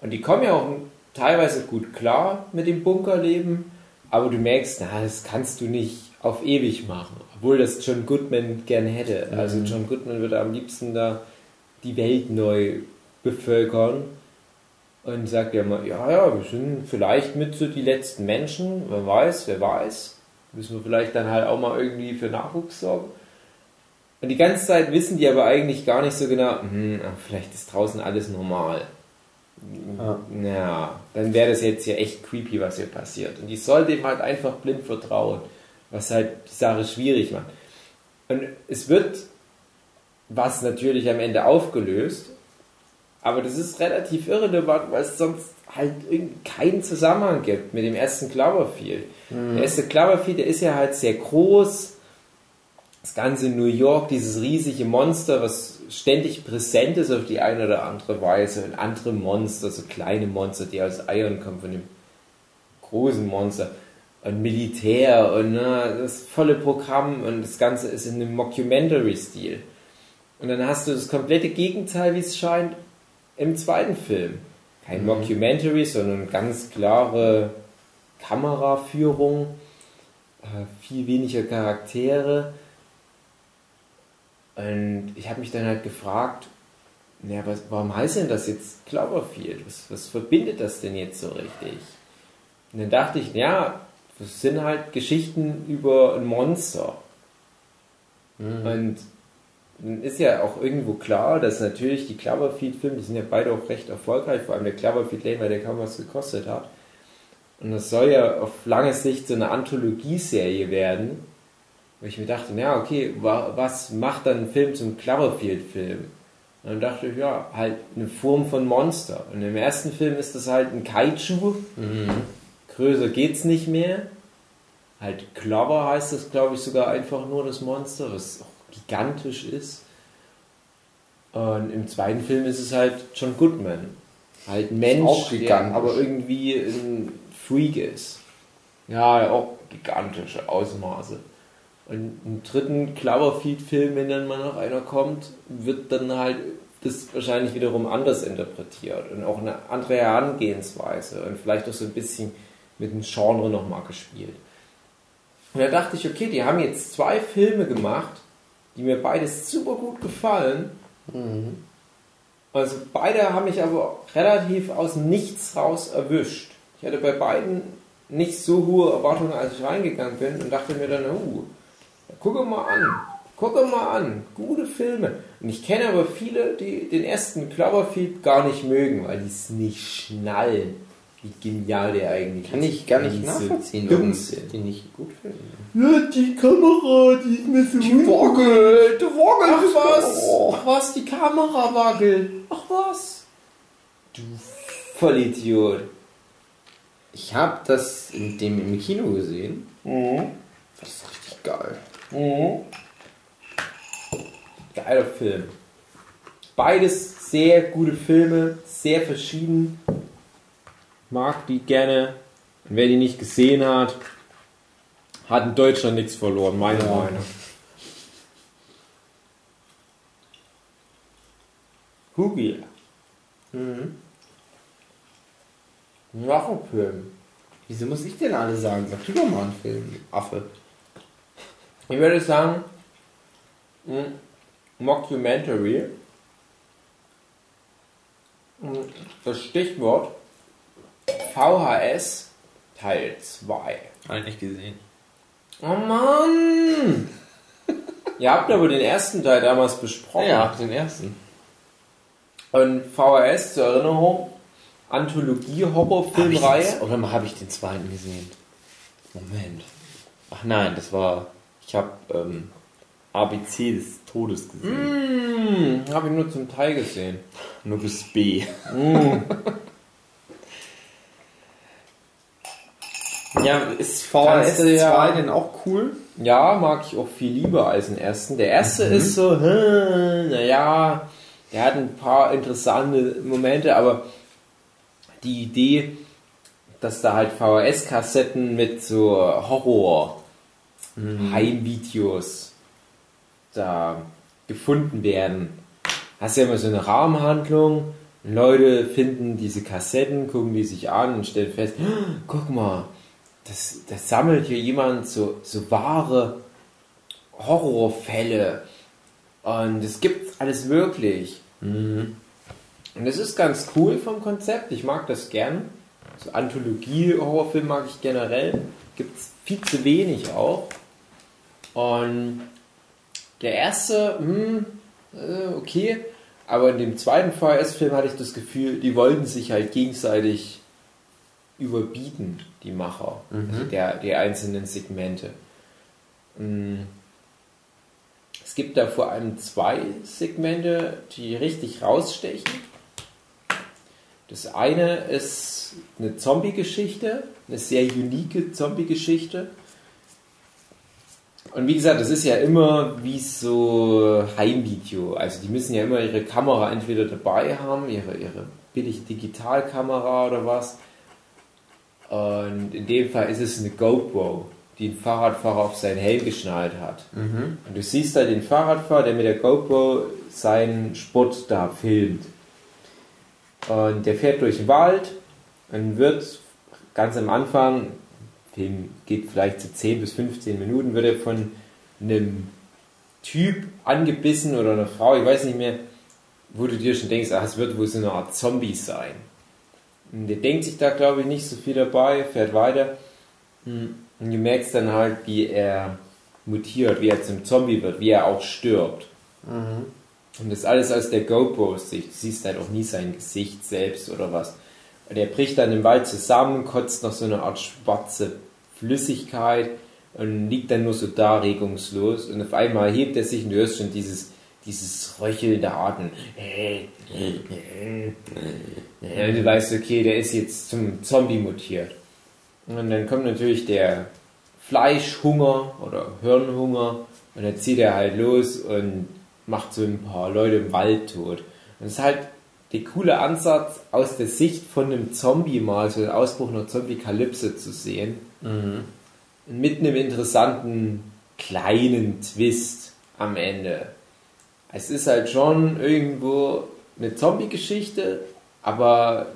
Und die kommen ja auch teilweise gut klar mit dem Bunkerleben, aber du merkst, na, das kannst du nicht auf ewig machen, obwohl das John Goodman gern hätte. Also John Goodman würde am liebsten da die Welt neu bevölkern und sagt ja mal, ja, ja, wir sind vielleicht mit so die letzten Menschen, wer weiß, wer weiß. Müssen wir vielleicht dann halt auch mal irgendwie für Nachwuchs sorgen. Und die ganze Zeit wissen die aber eigentlich gar nicht so genau, hm, vielleicht ist draußen alles normal. Ja, dann wäre das jetzt hier echt creepy, was hier passiert. Und die soll dem halt einfach blind vertrauen, was halt die Sache schwierig macht. Und es wird was natürlich am Ende aufgelöst, aber das ist relativ irrelevant, weil es sonst halt keinen Zusammenhang gibt mit dem ersten Cloverfield. Der erste Cloverfield, der ist ja halt sehr groß, das ganze New York, dieses riesige Monster, was ständig präsent ist auf die eine oder andere Weise. Und andere Monster, so kleine Monster, die aus Eiern kommen von dem großen Monster. Und Militär und ne, das volle Programm und das Ganze ist in einem Mockumentary-Stil. Und dann hast du das komplette Gegenteil, wie es scheint, im zweiten Film. Kein Mockumentary, sondern ganz klare Kameraführung, äh, viel weniger Charaktere. Und ich habe mich dann halt gefragt, ja, was, warum heißt denn das jetzt Cloverfield? Was, was verbindet das denn jetzt so richtig? Und dann dachte ich, ja, das sind halt Geschichten über ein Monster. Und dann ist ja auch irgendwo klar, dass natürlich die Cloverfield-Filme, die sind ja beide auch recht erfolgreich, vor allem der Cloverfield Lane, weil der kaum was gekostet hat. Und das soll ja auf lange Sicht so eine Anthologie-Serie werden, Und ich mir dachte, ja, okay, wa was macht dann ein Film zum Cloverfield-Film? Und dann dachte ich, ja, halt eine Form von Monster. Und im ersten Film ist das halt ein Kaiju. Größer geht's nicht mehr. Halt Clover heißt das, glaube ich, sogar einfach nur das Monster, was auch gigantisch ist. Und im zweiten Film ist es halt John Goodman. Halt ein Mensch, auch der gigantisch. aber irgendwie ein Freak ist. Ja, auch gigantische Ausmaße. Und im dritten Cloverfield-Film, wenn dann mal noch einer kommt, wird dann halt das wahrscheinlich wiederum anders interpretiert und auch eine andere Herangehensweise und vielleicht auch so ein bisschen mit dem Genre nochmal gespielt. Und da dachte ich, okay, die haben jetzt zwei Filme gemacht, die mir beide super gut gefallen. Also beide haben mich aber relativ aus Nichts raus erwischt. Ich hatte bei beiden nicht so hohe Erwartungen, als ich reingegangen bin und dachte mir dann, uh, gucke mal an, gucke mal an, gute Filme. Und ich kenne aber viele, die den ersten Cloverfield gar nicht mögen, weil die es nicht schnallen, wie genial der eigentlich Kann ist. ich gar nicht nachvollziehen, warum die nicht gut finden. Ja, die Kamera, die ist mir so Die wackelt, die wackelt. Ach was, Oh. ach was, die Kamera wackelt. Ach was. Du Vollidiot. Ich habe das in dem im Kino gesehen. Das ist richtig geil. Geiler Film. Beides sehr gute Filme, sehr verschieden. Mag die gerne. Und wer die nicht gesehen hat, hat in Deutschland nichts verloren, meine Ja. Meinung. Hugi. Mhm. Noch ein Film. Wieso muss ich denn alle sagen? Sag du doch mal einen Film, Affe. Ich würde sagen, ein Mockumentary. Das Stichwort VHS Teil 2. Habe ich nicht gesehen. Oh Mann! Ihr habt aber den ersten Teil damals besprochen. Ja, den ersten. Und VHS zur Erinnerung, Anthologie-Horrorfilmreihe. Oder mal habe ich den zweiten gesehen? Moment. Ach nein, das war. Ich habe ähm, ABC des Todes gesehen. Hm, habe ich nur zum Teil gesehen. Nur bis B. ja, ist VHS du ja- 2 denn auch cool? Ja, mag ich auch viel lieber als den ersten. Der erste ist so, hm, naja, der hat ein paar interessante Momente, aber die Idee, dass da halt VHS-Kassetten mit so Horror-Heimvideos da gefunden werden. Hast ja immer so eine Rahmenhandlung. Leute finden diese Kassetten, gucken die sich an und stellen fest, "Ah, guck mal, das, das sammelt hier jemand so, so wahre Horrorfälle. Und es gibt alles möglich. Und es ist ganz cool vom Konzept. Ich mag das gern. So Anthologie-Horrorfilm mag ich generell. Gibt es viel zu wenig auch. Und der erste, hm, äh, okay. Aber in dem zweiten VHS-Film hatte ich das Gefühl, die wollten sich halt gegenseitig überbieten, die Macher, also der, der einzelnen Segmente. Mm. Es gibt da vor allem zwei Segmente, die richtig rausstechen. Das eine ist eine Zombie-Geschichte, eine sehr unique Zombie-Geschichte. Und wie gesagt, das ist ja immer wie so Heimvideo. Also die müssen ja immer ihre Kamera entweder dabei haben, ihre, ihre billige Digitalkamera oder was. Und in dem Fall ist es eine GoPro, die ein Fahrradfahrer auf seinen Helm geschnallt hat. Und du siehst da den Fahrradfahrer, der mit der GoPro seinen Sport da filmt. Und der fährt durch den Wald und wird ganz am Anfang, Film geht vielleicht zu 10 bis 15 Minuten, wird er von einem Typ angebissen oder einer Frau, ich weiß nicht mehr, wo du dir schon denkst, ach, es wird wohl so eine Art Zombie sein. Und der denkt sich da, glaube ich, nicht so viel dabei, fährt weiter. Und du merkst dann halt, wie er mutiert, wie er zum Zombie wird, wie er auch stirbt. Und das alles aus der GoPro-Sicht. Du siehst halt auch nie sein Gesicht selbst oder was. Und er bricht dann im Wald zusammen, kotzt noch so eine Art schwarze Flüssigkeit und liegt dann nur so da regungslos und auf einmal hebt er sich und du hörst schon dieses, dieses röchelnde Atmen. Und du weißt, okay, der ist jetzt zum Zombie mutiert. Und dann kommt natürlich der Fleischhunger oder Hirnhunger und dann zieht er halt los und macht so ein paar Leute im Wald tot. Und das ist halt der coole Ansatz, aus der Sicht von einem Zombie mal so den Ausbruch einer Zombie-Kalypse zu sehen. Mit einem interessanten kleinen Twist am Ende. Es ist halt schon irgendwo eine Zombie-Geschichte, aber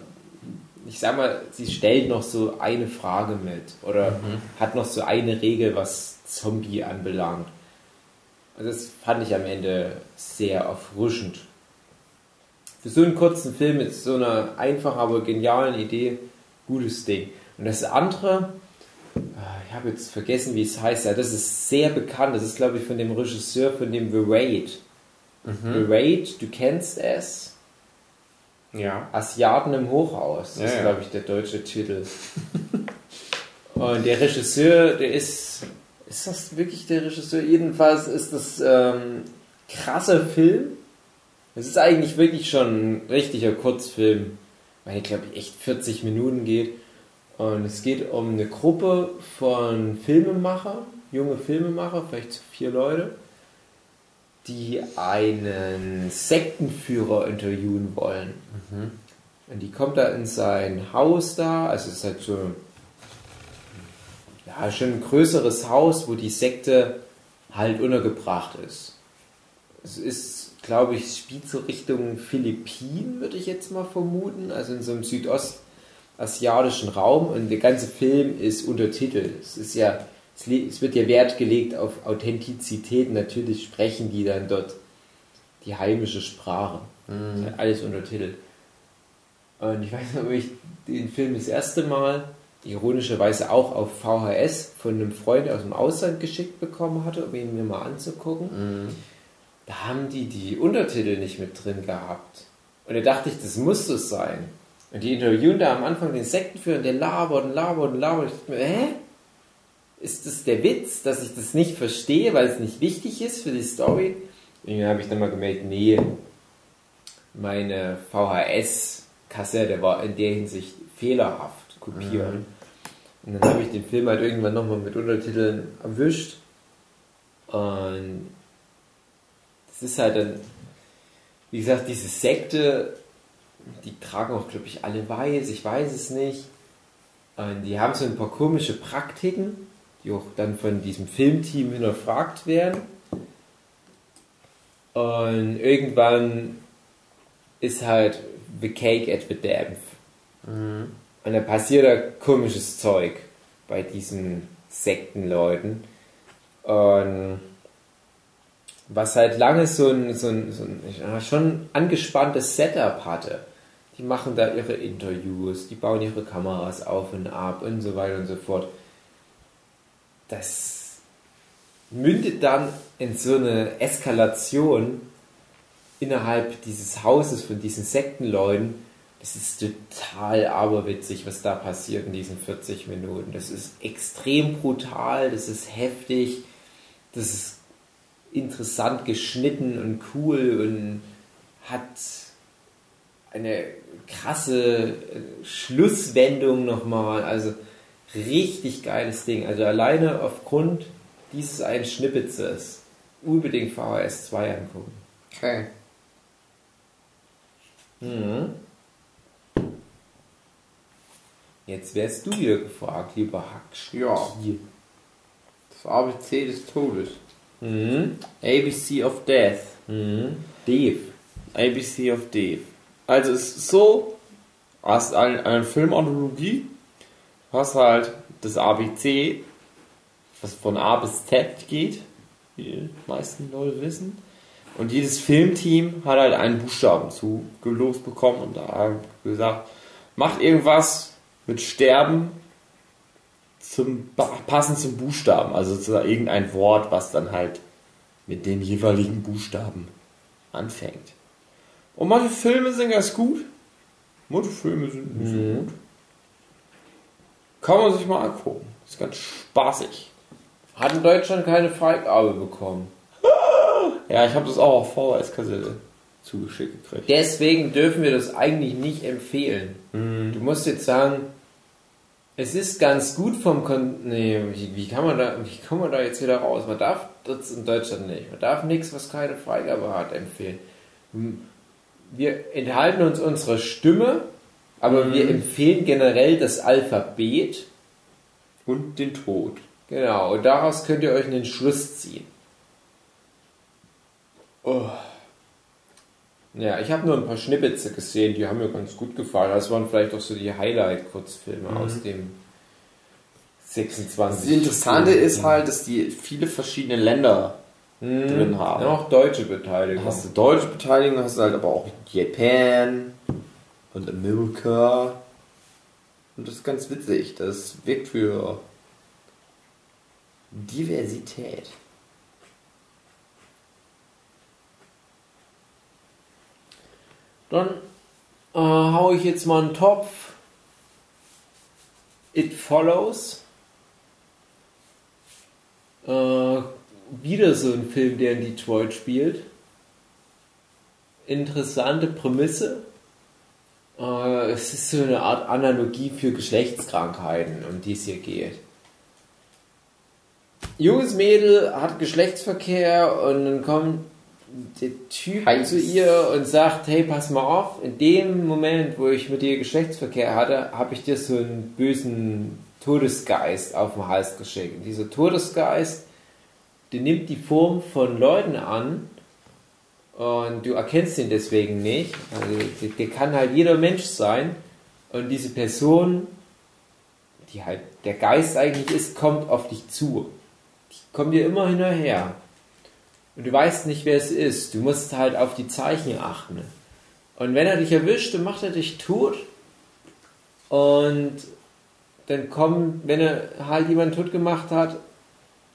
ich sag mal, sie stellt noch so eine Frage mit oder hat noch so eine Regel, was Zombie anbelangt. Also das fand ich am Ende sehr erfrischend. Für so einen kurzen Film mit so einer einfachen, aber genialen Idee, gutes Ding. Und das andere, ich habe jetzt vergessen, wie es heißt, ja, das ist sehr bekannt. Das ist, glaube ich, von dem Regisseur von dem The Raid. The Raid, du kennst es. Ja. Asiaten im Hochhaus. Das Ja, ist, glaube ich, der deutsche Titel. Und der Regisseur, der ist. Ist das wirklich der Regisseur? Jedenfalls ist das ähm, krasser Film. Es ist eigentlich wirklich schon ein richtiger Kurzfilm, weil ich glaube echt 40 Minuten geht. Und es geht um eine Gruppe von Filmemachern, junge Filmemacher, vielleicht vier Leute, die einen Sektenführer interviewen wollen. Und die kommt da in sein Haus da, also es ist halt so ja, schon ein größeres Haus, wo die Sekte halt untergebracht ist. Es ist, glaube ich, spielt so Richtung Philippinen, würde ich jetzt mal vermuten, also in so einem südostasiatischen Raum und der ganze Film ist untertitelt. Es ist ja, es, es wird ja Wert gelegt auf Authentizität, natürlich sprechen die dann dort die heimische Sprache. Es hat alles untertitelt. Und ich weiß noch, ob ich den Film das erste Mal, ironischerweise auch auf VHS, von einem Freund aus dem Ausland geschickt bekommen hatte, um ihn mir mal anzugucken. Da haben die die Untertitel nicht mit drin gehabt. Und da dachte ich, das muss so sein. Und die interviewen da am Anfang den Sektenführer und der labert und labert und labert. Ich dachte mir, hä? Ist das der Witz, dass ich das nicht verstehe, weil es nicht wichtig ist für die Story? Irgendwie habe ich dann mal gemerkt, nee, meine VHS-Kassette war in der Hinsicht fehlerhaft kopiert. Und dann habe ich den Film halt irgendwann nochmal mit Untertiteln erwischt. Und das ist halt dann, wie gesagt, diese Sekte, die tragen auch, glaube ich, alle weiß, ich weiß es nicht. Und die haben so ein paar komische Praktiken, die auch dann von diesem Filmteam hinterfragt werden. Und irgendwann ist halt the cake at the depth. Und da passiert da komisches Zeug bei diesen Sektenleuten. Und was halt lange so ein, so ein, so ein schon angespanntes Setup hatte. Die machen da ihre Interviews, die bauen ihre Kameras auf und ab und so weiter und so fort. Das mündet dann in so eine Eskalation innerhalb dieses Hauses von diesen Sektenleuten. Das ist total aberwitzig, was da passiert in diesen 40 Minuten. Das ist extrem brutal, das ist heftig, das ist interessant geschnitten und cool und hat eine krasse äh, Schlusswendung nochmal. Also richtig geiles Ding. Also alleine aufgrund dieses einen Schnippitzes unbedingt VHS 2 angucken. Okay. Mhm. Jetzt wärst du wieder gefragt, lieber Hacksch. Ja. Das ABC des Todes. Mhm. ABC of Death. Mhm. Dave. ABC of Death. Also es ist so, hast eine, eine Filmanthologie, hast halt das ABC, was von A bis Z geht, wie die meisten Leute wissen. Und jedes Filmteam hat halt einen Buchstaben zugelost bekommen und da gesagt, macht irgendwas mit Sterben zum, passend zum Buchstaben, also zu irgendein Wort, was dann halt mit dem jeweiligen Buchstaben anfängt. Und manche Filme sind ganz gut, manche Filme sind nicht so gut. Kann man sich mal angucken. Ist ganz spaßig. Hat in Deutschland keine Freigabe bekommen. Ja, ich habe das auch auf VHS-Kassette zugeschickt gekriegt. Deswegen dürfen wir das eigentlich nicht empfehlen. Du musst jetzt sagen, es ist ganz gut vom Kon nee, wie, wie kann man da wie kommen wir da jetzt wieder raus? Man darf das in Deutschland nicht. Man darf nichts, was keine Freigabe hat, empfehlen. Wir enthalten uns unsere Stimme, aber wir empfehlen generell das Alphabet. Und den Tod. Genau, und daraus könnt ihr euch einen Schluss ziehen. Oh. Ja, ich habe nur ein paar Schnippetze gesehen, die haben mir ganz gut gefallen. Das waren vielleicht auch so die Highlight-Kurzfilme aus dem 26. Das Interessante ist halt, dass die viele verschiedene Länder drin haben. Ja, auch deutsche Beteiligung. Hast du deutsche Beteiligung, hast du halt aber auch Japan und America. Und das ist ganz witzig. Das wirkt für Diversität. Dann äh, hau ich jetzt mal einen Topf. It Follows. Äh, wieder so ein Film, der in Detroit spielt. Interessante Prämisse. Äh, es ist so eine Art Analogie für Geschlechtskrankheiten, um die es hier geht. Junges Mädel hat Geschlechtsverkehr und dann kommt der Typ Heiß. zu ihr und sagt, hey, pass mal auf, in dem Moment, wo ich mit dir Geschlechtsverkehr hatte, habe ich dir so einen bösen Todesgeist auf den Hals geschickt. Und dieser Todesgeist, der nimmt die Form von Leuten an und du erkennst ihn deswegen nicht. Also, der, der kann halt jeder Mensch sein und diese Person, die halt der Geist eigentlich ist, kommt auf dich zu. Die kommt dir immer hinterher. Und du weißt nicht, wer es ist. Du musst halt auf die Zeichen achten. Und wenn er dich erwischt, dann macht er dich tot. Und dann kommt, wenn er halt jemanden tot gemacht hat,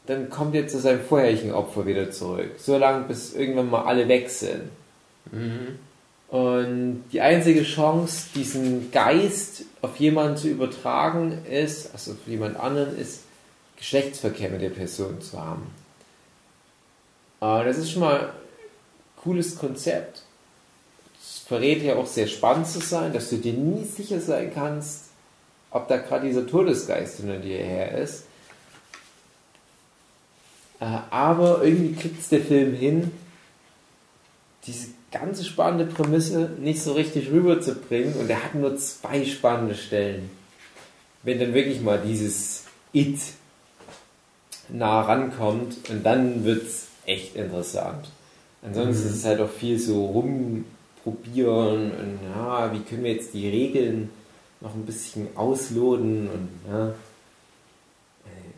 dann kommt er zu seinem vorherigen Opfer wieder zurück. So lange, bis irgendwann mal alle weg sind. Und die einzige Chance, diesen Geist auf jemanden zu übertragen, ist, also auf jemand anderen, ist, Geschlechtsverkehr mit der Person zu haben. Äh, Das ist schon mal ein cooles Konzept. Es verrät ja auch sehr spannend zu sein, dass du dir nie sicher sein kannst, ob da gerade dieser Todesgeist hinter dir her ist. Äh, Aber irgendwie kriegt es der Film hin, diese ganze spannende Prämisse nicht so richtig rüberzubringen und er hat nur zwei spannende Stellen. Wenn dann wirklich mal dieses It nah rankommt und dann wird's echt interessant. Ansonsten ist es halt auch viel so rumprobieren und ja, wie können wir jetzt die Regeln noch ein bisschen ausloten und ja. Äh,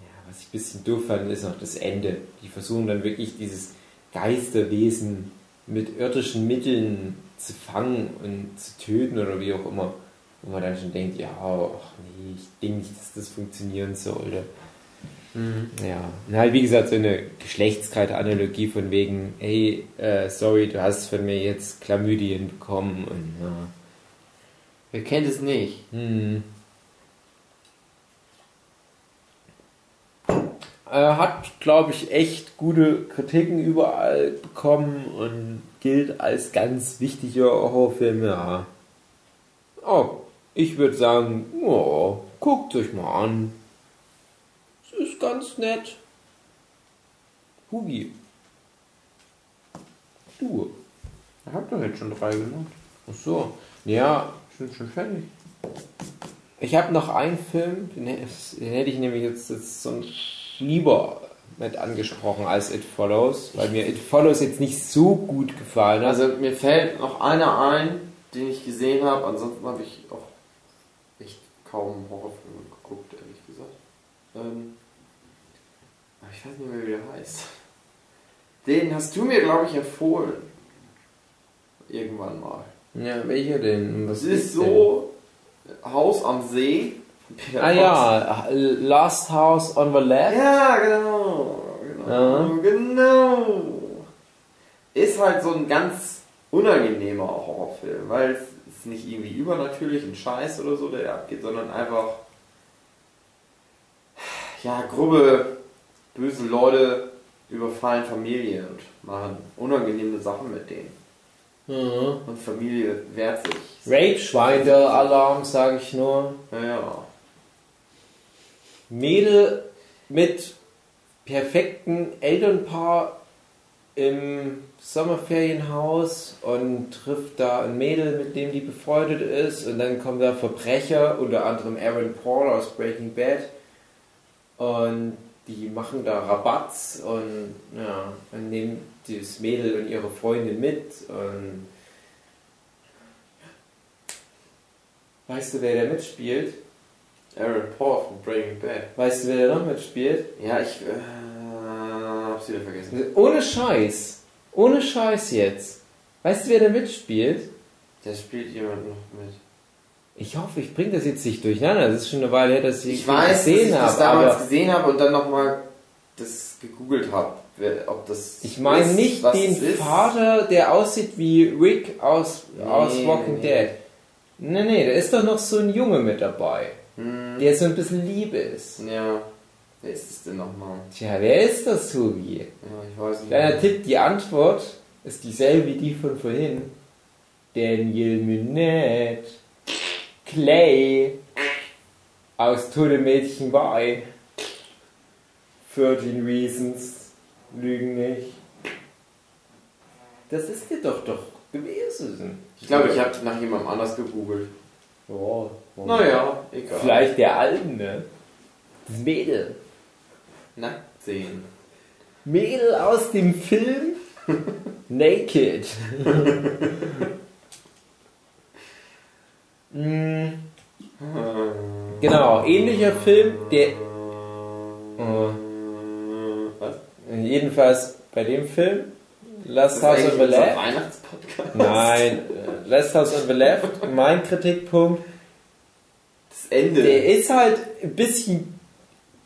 ja, was ich ein bisschen doof fand, ist noch das Ende. Die versuchen dann wirklich dieses Geisterwesen mit irdischen Mitteln zu fangen und zu töten oder wie auch immer. Wo man dann schon denkt, ja, ach nee, ich denke nicht, dass das funktionieren sollte. Ja, und halt wie gesagt, so eine Geschlechtskarte-Analogie von wegen, hey, äh, sorry, du hast von mir jetzt Chlamydien bekommen und ja. Wer kennt es nicht? Hm. Er hat, glaube ich, echt gute Kritiken überall bekommen und gilt als ganz wichtiger Horrorfilm, ja. Oh, ich würde sagen, oh, guckt euch mal an. Es ist ganz nett. Hugi. Du. Ich hab doch jetzt schon drei gemacht. Ach so. Ja, Sind schon fertig. Ich habe noch einen Film, den, den hätte ich nämlich jetzt, jetzt sonst lieber mit angesprochen als It Follows, weil mir It Follows jetzt nicht so gut gefallen hat. Also mir fällt noch einer ein, den ich gesehen habe. Ansonsten habe ich auch echt kaum Horrorfilme geguckt, ehrlich gesagt. Ähm, aber ich weiß nicht mehr, wie der heißt. Den hast du mir, glaube ich, empfohlen. Irgendwann mal. ja, welcher denn? Was Es ist so Haus am See. Peter Ah ja, Last House on the Left. Ja, genau. Genau. Ja. genau. Ist halt so ein ganz unangenehmer Horrorfilm, weil es ist nicht irgendwie übernatürlich ein Scheiß oder so, der abgeht, sondern einfach. Ja, grobe, böse Leute überfallen Familie und machen unangenehme Sachen mit denen. Mhm. Und Familie wehrt sich. Rape-Schweine-Alarm, sage ich nur. Ja. Mädel mit perfekten Elternpaar im Sommerferienhaus und trifft da ein Mädel, mit dem die befreundet ist und dann kommen da Verbrecher, unter anderem Aaron Paul aus Breaking Bad und die machen da Rabatz und ja, dann nehmen das Mädel und ihre Freundin mit und weißt du, wer da mitspielt? Aaron Paul von Breaking Bad. Weißt du, wer da noch mitspielt? Ja, ich äh, hab's wieder vergessen. Ohne Scheiß. Ohne Scheiß jetzt. Weißt du, wer da mitspielt? Da spielt jemand noch mit. Ich hoffe, ich bringe das jetzt nicht durcheinander. Das ist schon eine Weile her, dass ich, Ich weiß, dass gesehen ich das damals Aber gesehen habe und dann nochmal das gegoogelt habe, ob das. ich meine ist, nicht den. Vater, der aussieht wie Rick aus, aus Nee, Walking nee. Dead. Nee, nee, da ist doch noch so ein Junge mit dabei, Hm, der so ein bisschen lieb ist. ja. Wer ist es denn nochmal? Tja, wer ist das, Tobi? Ja, ich weiß nicht. Kleiner Tipp, die Antwort ist dieselbe wie die von vorhin. Daniel Minette. Clay. Aus Tote Mädchen bei. 13 Reasons. Lügen nicht. Das ist dir doch doch gewesen. Ich glaube, ich habe nach jemandem anders gegoogelt. Oh, Naja, egal. Vielleicht der Alten, ne? Das Mädel. Nackt sehen. Mädel aus dem Film Naked. Mm, genau, ähnlicher Film, der. Oh, Was? jedenfalls bei dem Film, Last House on the Left. Weihnachtspodcast? Nein, äh, Last House on the Left, mein Kritikpunkt, Ende. der ist halt ein bisschen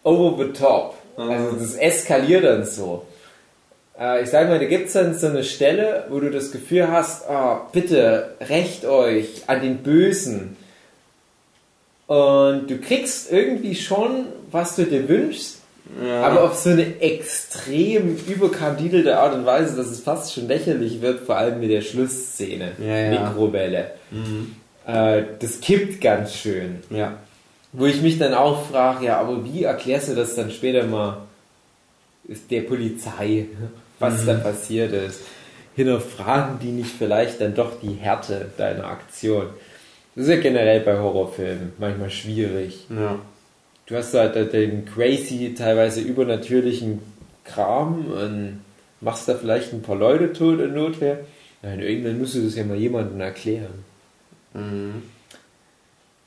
over the top. Also das eskaliert dann so. Äh, Ich sag mal, da gibt's dann so eine Stelle, wo du das Gefühl hast, ah, bitte rächt euch an den Bösen. Und du kriegst irgendwie schon, was du dir wünschst, ja. aber auf so eine extrem überkandidelte Art und Weise, dass es fast schon lächerlich wird, vor allem mit der Schlussszene. Ja, ja. Mikrowelle. Äh, das kippt ganz schön. ja. Wo ich mich dann auch frage, ja, aber wie erklärst du das dann später mal der Polizei, was da passiert ist? Hinterfragen die nicht vielleicht dann doch die Härte deiner Aktion? Das ist ja generell bei Horrorfilmen manchmal schwierig. Ja. Du hast halt den crazy, teilweise übernatürlichen Kram und machst da vielleicht ein paar Leute tot in Notwehr. Nein, irgendwann musst du das ja mal jemandem erklären. Mhm.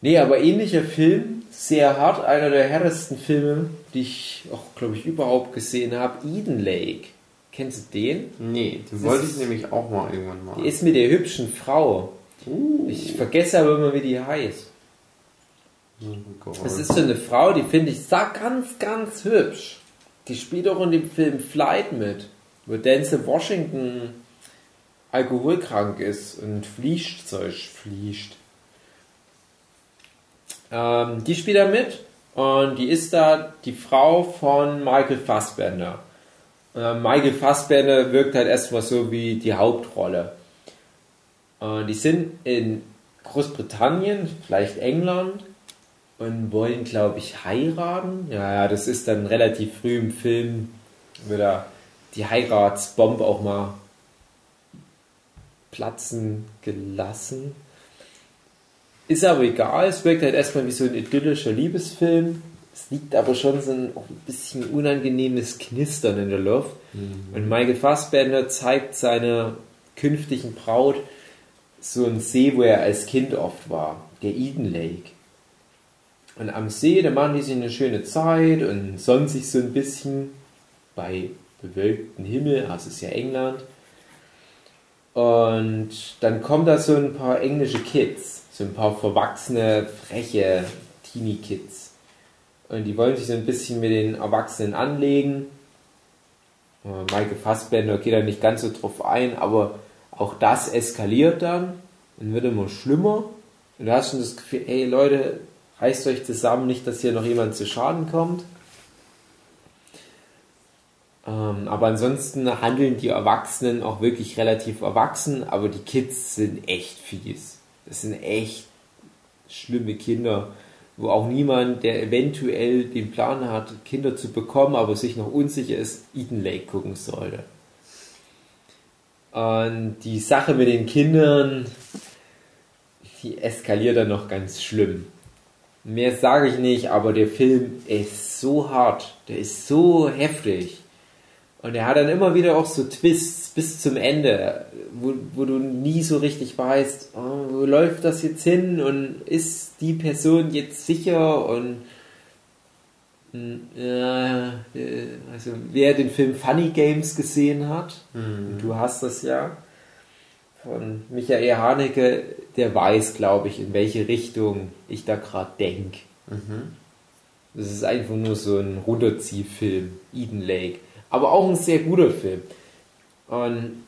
Nee, aber ähnlicher Film, sehr hart, einer der härtesten Filme, die ich auch, glaube ich, überhaupt gesehen habe, Eden Lake. Kennst du den? Nee, den wollte ich nämlich auch mal irgendwann mal. Die ist mit der hübschen Frau. Ich vergesse aber immer, wie die heißt. Das ist so eine Frau, die finde ich sah ganz, ganz hübsch. Die spielt auch in dem Film Flight mit, wo Denzel Washington alkoholkrank ist und Fließzeug fließt. Ähm, die spielt da mit und die ist da die Frau von Michael Fassbender. Äh, Michael Fassbender wirkt halt erstmal so wie die Hauptrolle. Äh, die sind in Großbritannien, vielleicht England und wollen, glaube ich, heiraten. Ja, ja, das ist dann relativ früh im Film, wird da die Heiratsbombe auch mal platzen gelassen. Ist aber egal, es wirkt halt erstmal wie so ein idyllischer Liebesfilm. Es liegt aber schon so ein, ein bisschen unangenehmes Knistern in der Luft. Und Michael Fassbender zeigt seiner künftigen Braut so einen See, wo er als Kind oft war, der Eden Lake. Und am See, da machen die sich eine schöne Zeit und sonnen sich so ein bisschen bei bewölktem Himmel, es ist ja England. Und dann kommen da so ein paar englische Kids, so ein paar verwachsene, freche Teenie-Kids. Und die wollen sich so ein bisschen mit den Erwachsenen anlegen. Äh, Michael Fassbender geht da nicht ganz so drauf ein, aber auch das eskaliert dann und wird immer schlimmer. Und du hast schon das Gefühl, ey Leute, reißt euch zusammen, nicht, dass hier noch jemand zu Schaden kommt. Ähm, aber ansonsten handeln die Erwachsenen auch wirklich relativ erwachsen, aber die Kids sind echt fies. Das sind echt schlimme Kinder, wo auch niemand, der eventuell den Plan hat, Kinder zu bekommen, aber sich noch unsicher ist, Eden Lake gucken sollte. Und die Sache mit den Kindern, die eskaliert dann noch ganz schlimm. Mehr sage ich nicht, aber der Film ist so hart, der ist so heftig. Und er hat dann immer wieder auch so Twists bis zum Ende, wo, wo du nie so richtig weißt, oh, wo läuft das jetzt hin und ist die Person jetzt sicher und hm, ja, äh, also wer den Film Funny Games gesehen hat, Mhm. du hast das ja, von Michael Haneke, der weiß, glaube ich, in welche Richtung ich da gerade denke. Das ist einfach nur so ein Runterziehfilm, Eden Lake. Aber auch ein sehr guter Film. Und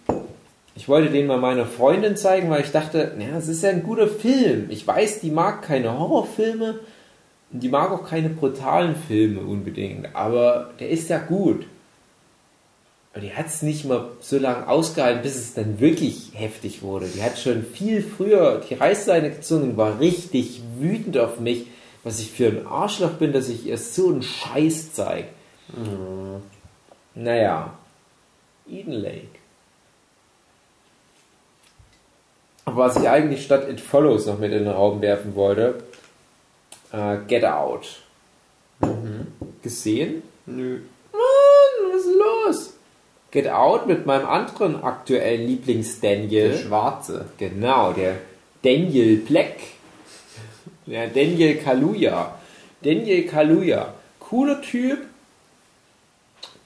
ich wollte den mal meiner Freundin zeigen, weil ich dachte, naja, es ist ja ein guter Film. Ich weiß, die mag keine Horrorfilme und die mag auch keine brutalen Filme unbedingt, aber der ist ja gut. Und die hat es nicht mal so lange ausgehalten, bis es dann wirklich heftig wurde. Die hat schon viel früher die Reißleine gezogen und war richtig wütend auf mich, was ich für ein Arschloch bin, dass ich ihr so einen Scheiß zeige. Naja, Eden Lake. Aber was ich eigentlich statt It Follows noch mit in den Raum werfen wollte, äh, Get Out. Gesehen? Nö. Mann, was ist los? Get Out mit meinem anderen aktuellen Lieblings-Daniel. Der Schwarze. Genau, der Daniel Black. Der Daniel Kaluuya. Daniel Kaluuya. Cooler Typ,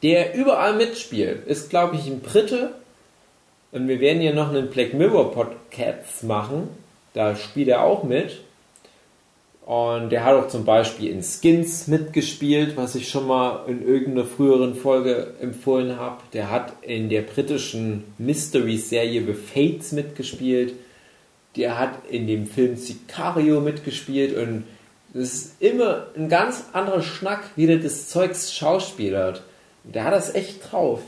der überall mitspielt. Ist, glaube ich, ein Brite. Und wir werden ja noch einen Black Mirror Podcast machen. Da spielt er auch mit. Und der hat auch zum Beispiel in Skins mitgespielt, was ich schon mal in irgendeiner früheren Folge empfohlen habe. Der hat in der britischen Mystery-Serie The Fates mitgespielt. Der hat in dem Film Sicario mitgespielt und es ist immer ein ganz anderer Schnack, wie der das Zeugs schauspielert. Der hat das echt drauf.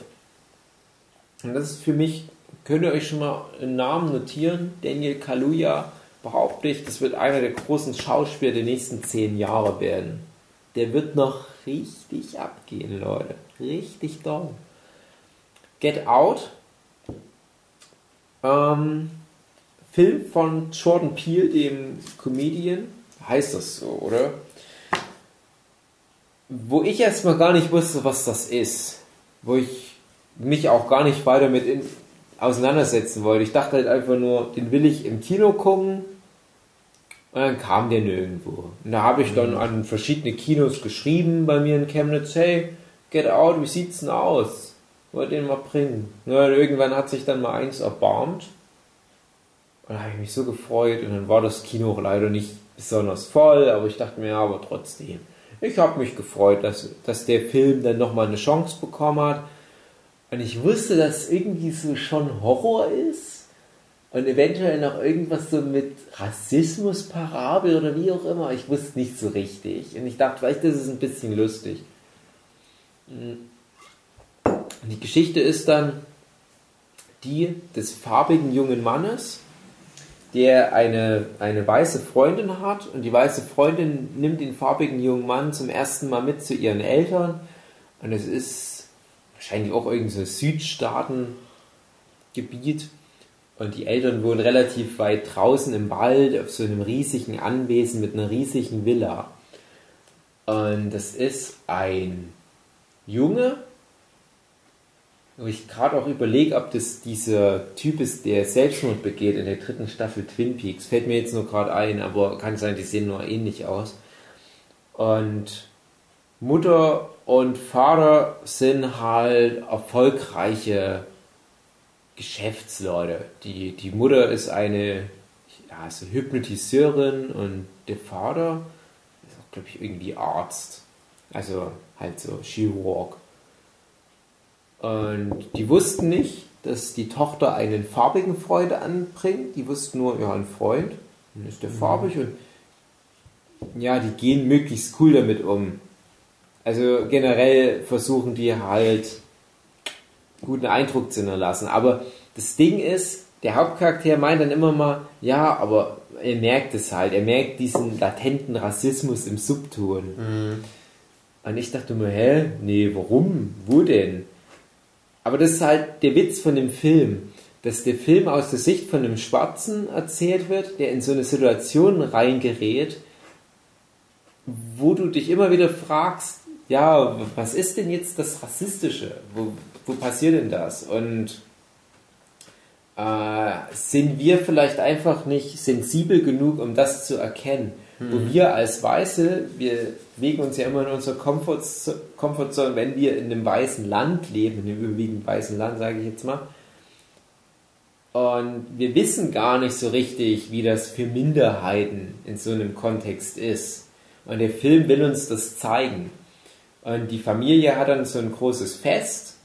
Und das ist für mich, könnt ihr euch schon mal einen Namen notieren, Daniel Kaluuya, behaupte ich, das wird einer der großen Schauspieler der nächsten zehn Jahre werden. Der wird noch richtig abgehen, Leute. Richtig doll. Get Out. Ähm, Film von Jordan Peele, dem Comedian. Heißt das so, oder? Wo ich erstmal gar nicht wusste, was das ist. Wo ich mich auch gar nicht weiter mit in, auseinandersetzen wollte. Ich dachte halt einfach nur, den will ich im Kino gucken. Und dann kam der nirgendwo. Und da habe ich dann an verschiedene Kinos geschrieben bei mir in Chemnitz, hey, Get Out, wie sieht's denn aus? Wollt den mal bringen. Und irgendwann hat sich dann mal eins erbarmt. Und da habe ich mich so gefreut. Und dann war das Kino auch leider nicht besonders voll, aber ich dachte mir, ja, aber trotzdem. Ich habe mich gefreut, dass, dass der Film dann nochmal eine Chance bekommen hat. Und ich wusste, dass irgendwie so schon Horror ist. Und eventuell noch irgendwas so mit Rassismus parabel oder wie auch immer. Ich wusste nicht so richtig. Und ich dachte, vielleicht ist es ein bisschen lustig. Und die Geschichte ist dann die des farbigen jungen Mannes, der eine, eine weiße Freundin hat und die weiße Freundin nimmt den farbigen jungen Mann zum ersten Mal mit zu ihren Eltern. Und es ist wahrscheinlich auch irgendein so Südstaatengebiet. Und die Eltern wohnen relativ weit draußen im Wald auf so einem riesigen Anwesen mit einer riesigen Villa. Und das ist ein Junge, wo ich gerade auch überlege, ob das dieser Typ ist, der Selbstmord begeht in der dritten Staffel Twin Peaks. Fällt mir jetzt nur gerade ein, aber kann sein, die sehen nur ähnlich aus. Und Mutter und Vater sind halt erfolgreiche Geschäftsleute. Die, die Mutter ist eine ja, eine Hypnotiseurin und der Vater ist auch, glaube ich, irgendwie Arzt. Also halt so Chirurg. Und die wussten nicht, dass die Tochter einen farbigen Freund anbringt. Die wussten nur, ja, ein Freund. Dann ist der farbig und ja, die gehen möglichst cool damit um. Also generell versuchen die halt guten Eindruck zu hinterlassen. Aber das Ding ist, der Hauptcharakter meint dann immer mal, ja, aber er merkt es halt, er merkt diesen latenten Rassismus im Subton. Und ich dachte mir, hä, nee, warum? Wo denn? Aber das ist halt der Witz von dem Film, dass der Film aus der Sicht von einem Schwarzen erzählt wird, der in so eine Situation reingerät, wo du dich immer wieder fragst, ja, was ist denn jetzt das Rassistische? Wo, wo passiert denn das? Und äh, sind wir vielleicht einfach nicht sensibel genug, um das zu erkennen? Wo wir als Weiße, wir bewegen uns ja immer in unserer Comfort- Comfortzone, wenn wir in einem weißen Land leben, in einem überwiegend weißen Land, sage ich jetzt mal. Und wir wissen gar nicht so richtig, wie das für Minderheiten in so einem Kontext ist. Und der Film will uns das zeigen. Und die Familie hat dann so ein großes Fest,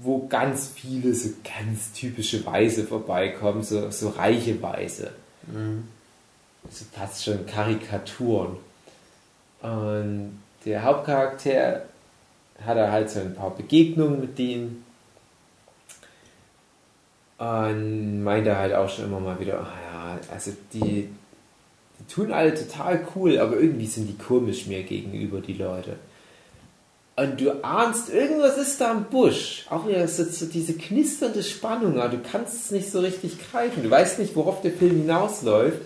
wo ganz viele so ganz typische Weiße vorbeikommen, so, so reiche Weiße. So fast schon Karikaturen. Und der Hauptcharakter hat er halt so ein paar Begegnungen mit denen. Und meinte halt auch schon immer mal wieder, ah ja, also die, die tun alle total cool, aber irgendwie sind die komisch mir gegenüber, die Leute. Und du ahnst, irgendwas ist da im Busch. Auch wieder so, so diese knisternde Spannung, aber du kannst es nicht so richtig greifen. Du weißt nicht, worauf der Film hinausläuft.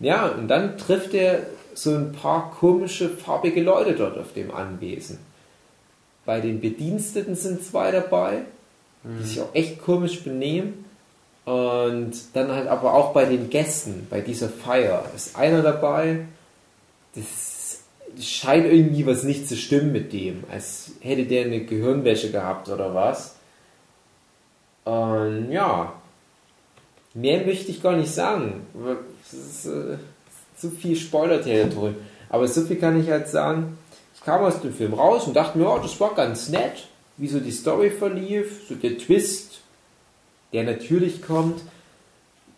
Ja, und dann trifft er so ein paar komische, farbige Leute dort auf dem Anwesen. Bei den Bediensteten sind zwei dabei, die sich auch echt komisch benehmen. Und dann halt aber auch bei den Gästen, bei dieser Feier, ist einer dabei, das scheint irgendwie was nicht zu stimmen mit dem, als hätte der eine Gehirnwäsche gehabt oder was. Und ja, mehr möchte ich gar nicht sagen. Es ist äh, zu viel Spoiler-Territorium. Aber so viel kann ich halt sagen. Ich kam aus dem Film raus und dachte mir, oh, das war ganz nett, wie so die Story verlief, so der Twist, der natürlich kommt.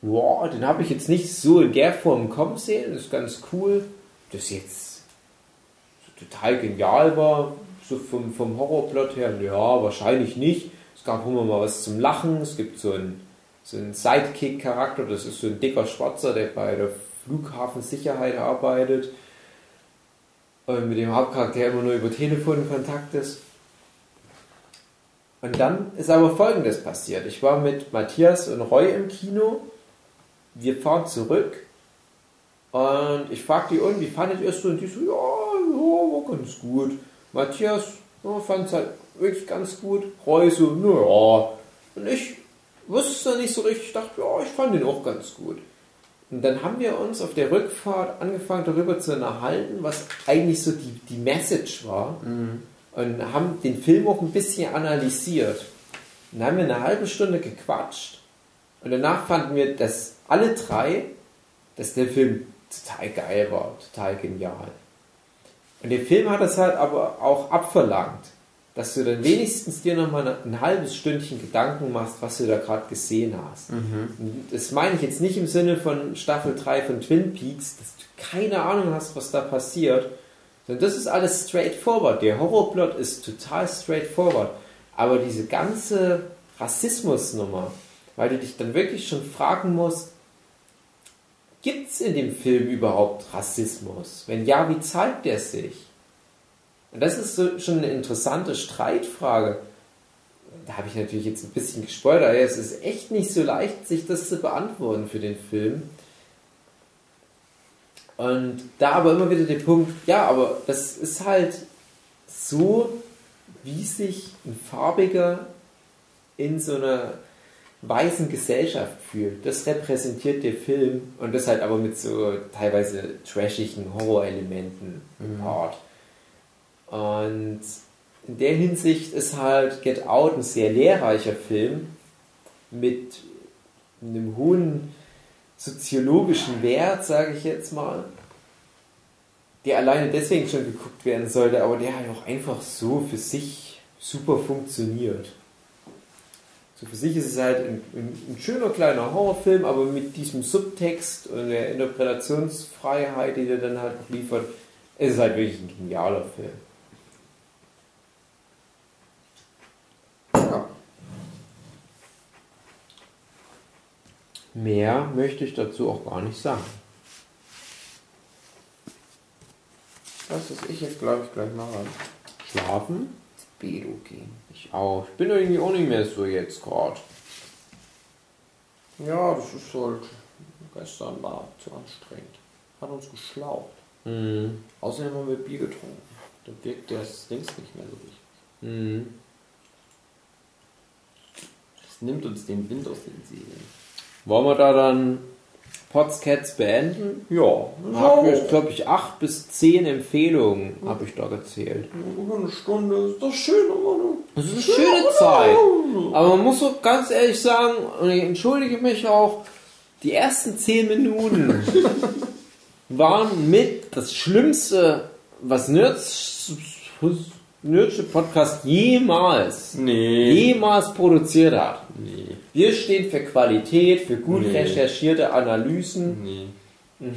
Wow, den habe ich jetzt nicht so in der Form kommen sehen. Das ist ganz cool. Das jetzt so total genial war, so vom, vom Horrorplot her, ja, wahrscheinlich nicht. Es gab immer mal was zum Lachen. Es gibt so einen, so einen Sidekick-Charakter, das ist so ein dicker Schwarzer, der bei der Flughafensicherheit arbeitet und mit dem Hauptcharakter immer nur über Telefon in Kontakt ist. Und dann ist aber folgendes passiert. Ich war mit Matthias und Roy im Kino. Wir fahren zurück. Und ich fragte die und, wie fandet ihr es so? Und die so, ja, ja, war ganz gut. Matthias ja, fand es halt wirklich ganz gut. Roy so, naja. Und ich wusste es nicht so richtig. Ich dachte, ja, ich fand den auch ganz gut. Und dann haben wir uns auf der Rückfahrt angefangen darüber zu unterhalten, was eigentlich so die, die Message war. Und haben den Film auch ein bisschen analysiert. Und dann haben wir eine halbe Stunde gequatscht. Und danach fanden wir, dass alle drei, dass der Film total geil war, total genial. Und der Film hat das halt aber auch abverlangt, dass du dann wenigstens dir nochmal ein halbes Stündchen Gedanken machst, was du da gerade gesehen hast. Und Das meine ich jetzt nicht im Sinne von Staffel 3 von Twin Peaks, dass du keine Ahnung hast, was da passiert, sondern das ist alles straightforward. Der Horrorplot ist total straightforward. Aber diese ganze Rassismusnummer, weil du dich dann wirklich schon fragen musst, gibt es in dem Film überhaupt Rassismus? Wenn ja, wie zeigt der sich? Und das ist so schon eine interessante Streitfrage. Da habe ich natürlich jetzt ein bisschen gespoilert, aber es ist echt nicht so leicht, sich das zu beantworten für den Film. Und da aber immer wieder der Punkt, ja, aber das ist halt so, wie sich ein Farbiger in so einer weißen Gesellschaft fühlt. Das repräsentiert der Film und das halt aber mit so teilweise trashigen Horrorelementen gepaart. Und in der Hinsicht ist halt Get Out ein sehr lehrreicher Film mit einem hohen soziologischen Wert, sage ich jetzt mal, der alleine deswegen schon geguckt werden sollte, aber der halt auch einfach so für sich super funktioniert. So für sich ist es halt ein, ein, ein schöner kleiner Horrorfilm, aber mit diesem Subtext und der Interpretationsfreiheit, die der dann halt liefert, ist es halt wirklich ein genialer Film. Mehr möchte ich dazu auch gar nicht sagen. Das ist ich jetzt, glaube ich, gleich mache. Schlafen? Bedo gehen. Ich auch. Ich bin irgendwie auch nicht mehr so jetzt gerade. Ja, das ist halt. Gestern war zu anstrengend. Hat uns geschlaucht. Mhm. Außerdem haben wir Bier getrunken. Da wirkt das Dings nicht mehr so richtig. Mhm. Das nimmt uns den Wind aus den Segeln. Wollen wir da dann Potscats beenden? Ja, Habe ich, glaube ich, acht bis zehn Empfehlungen habe ich da gezählt. Über eine Stunde ist das schön, ne? Das ist eine schöne Zeit. Aber man muss so ganz ehrlich sagen, und ich entschuldige mich auch, die ersten zehn Minuten waren mit das Schlimmste, was Nerds, Nerdsche Podcast jemals, Nee. jemals produziert hat. Nee. Wir stehen für Qualität, für gut Nee. recherchierte Analysen. Nee.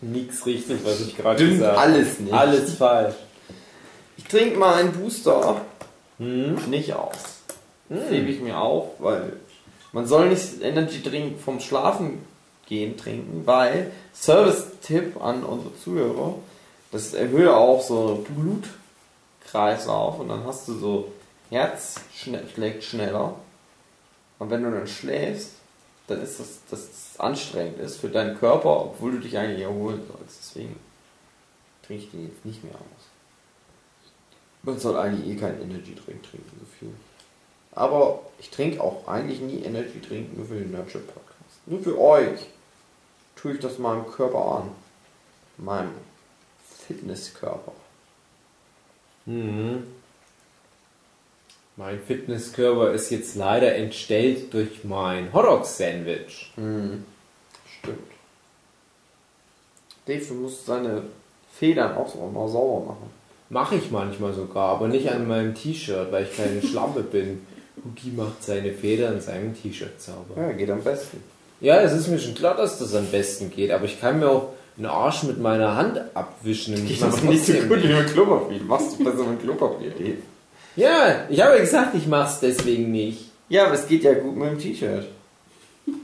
Nix richtig, was ich gerade gesagt habe. alles nicht. Alles falsch. Ich trinke mal einen Booster Hm? nicht aus. Das hebe ich mir auf, weil man soll nicht Energy Drink vom Schlafen gehen trinken, weil Service-Tipp an unsere Zuhörer, das erhöht auch so Blutkreislauf und dann hast du so Herz schnell, schlägt schneller und wenn du dann schläfst, dann ist das, dass es anstrengend ist für deinen Körper, obwohl du dich eigentlich erholen sollst. Deswegen trinke ich den jetzt nicht mehr aus. Man soll eigentlich eh keinen Energy Drink trinken, so viel. Aber ich trinke auch eigentlich nie Energy Drink, nur für den Nurture Podcast. Nur für euch tue ich das meinem Körper an. Meinem Fitnesskörper. Mhm. Mein Fitnesskörper ist jetzt leider entstellt durch mein Hotdog-Sandwich. Hm. Stimmt. Dave, du musst seine Federn auch so mal sauber machen. Mache ich manchmal sogar, aber nicht an meinem T-Shirt, weil ich keine Schlampe bin. Huki macht seine Feder an seinem T-Shirt sauber. Ja, geht am besten. Ja, es ist mir schon klar, dass das am besten geht, aber ich kann mir auch einen Arsch mit meiner Hand abwischen. und ich mach's trotzdem wie mit Klopapier. Machst du besser mit Klopapier, Dave? Ja, ich habe ja gesagt, ich mach's deswegen nicht. Ja, aber es geht ja gut mit dem T-Shirt.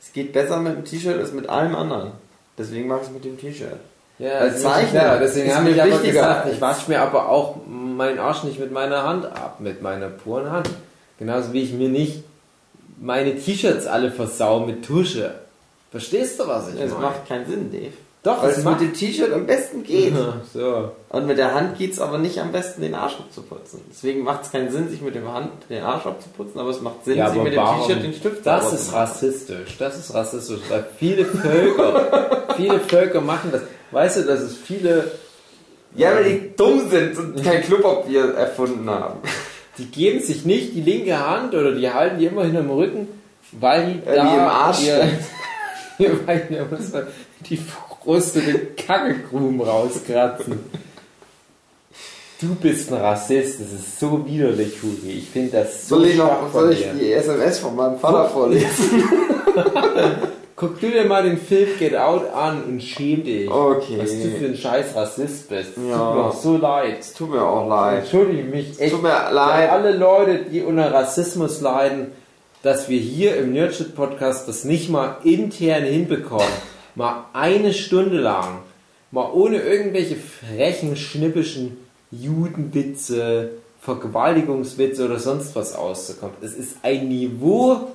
Es geht besser mit dem T-Shirt als mit allem anderen. Deswegen mache ich es mit dem T-Shirt. Ja, Als das Zeichner klar. Deswegen ist habe ich aber gesagt, ich wasche mir aber auch meinen Arsch nicht mit meiner Hand ab, mit meiner puren Hand. Genauso wie ich mir nicht meine T-Shirts alle versau mit Tusche. Verstehst du, was ich Das meine? macht keinen Sinn, Dave. Doch, Weil es mit dem T-Shirt am besten geht. so. Und mit der Hand geht es aber nicht am besten, den Arsch abzuputzen. Deswegen macht es keinen Sinn, sich mit der Hand den Arsch abzuputzen, aber es macht Sinn, Ja, sich mit dem? T-Shirt den Stift Das ist rassistisch. Das ist rassistisch, weil viele Völker, viele Völker machen das. Weißt du, dass es viele, Ja, weil die dumm sind und kein Klopapier erfunden haben. die geben sich nicht die linke Hand oder die halten die immer hinterm Rücken, weil die Weil da die im Arsch ihr, weil die, muss man die verkrustete Kackegruben rauskratzen. Du bist ein Rassist, das ist so widerlich, Hugi. Ich finde das so Soll ich noch, soll ich die SMS von meinem Vater vorlesen? Guck du dir mal den Film Get Out an und schäm dich. Okay. Was du für ein scheiß Rassist bist. Ja. Tut mir auch so leid. Es tut mir auch leid. Entschuldige mich echt. Tut mir Für leid. alle Leute, die unter Rassismus leiden, dass wir hier im Nerdshit Podcast das nicht mal intern hinbekommen. Mal eine Stunde lang. Mal ohne irgendwelche frechen, schnippischen Judenwitze, Vergewaltigungswitze oder sonst was auszukommen. Es ist ein Niveau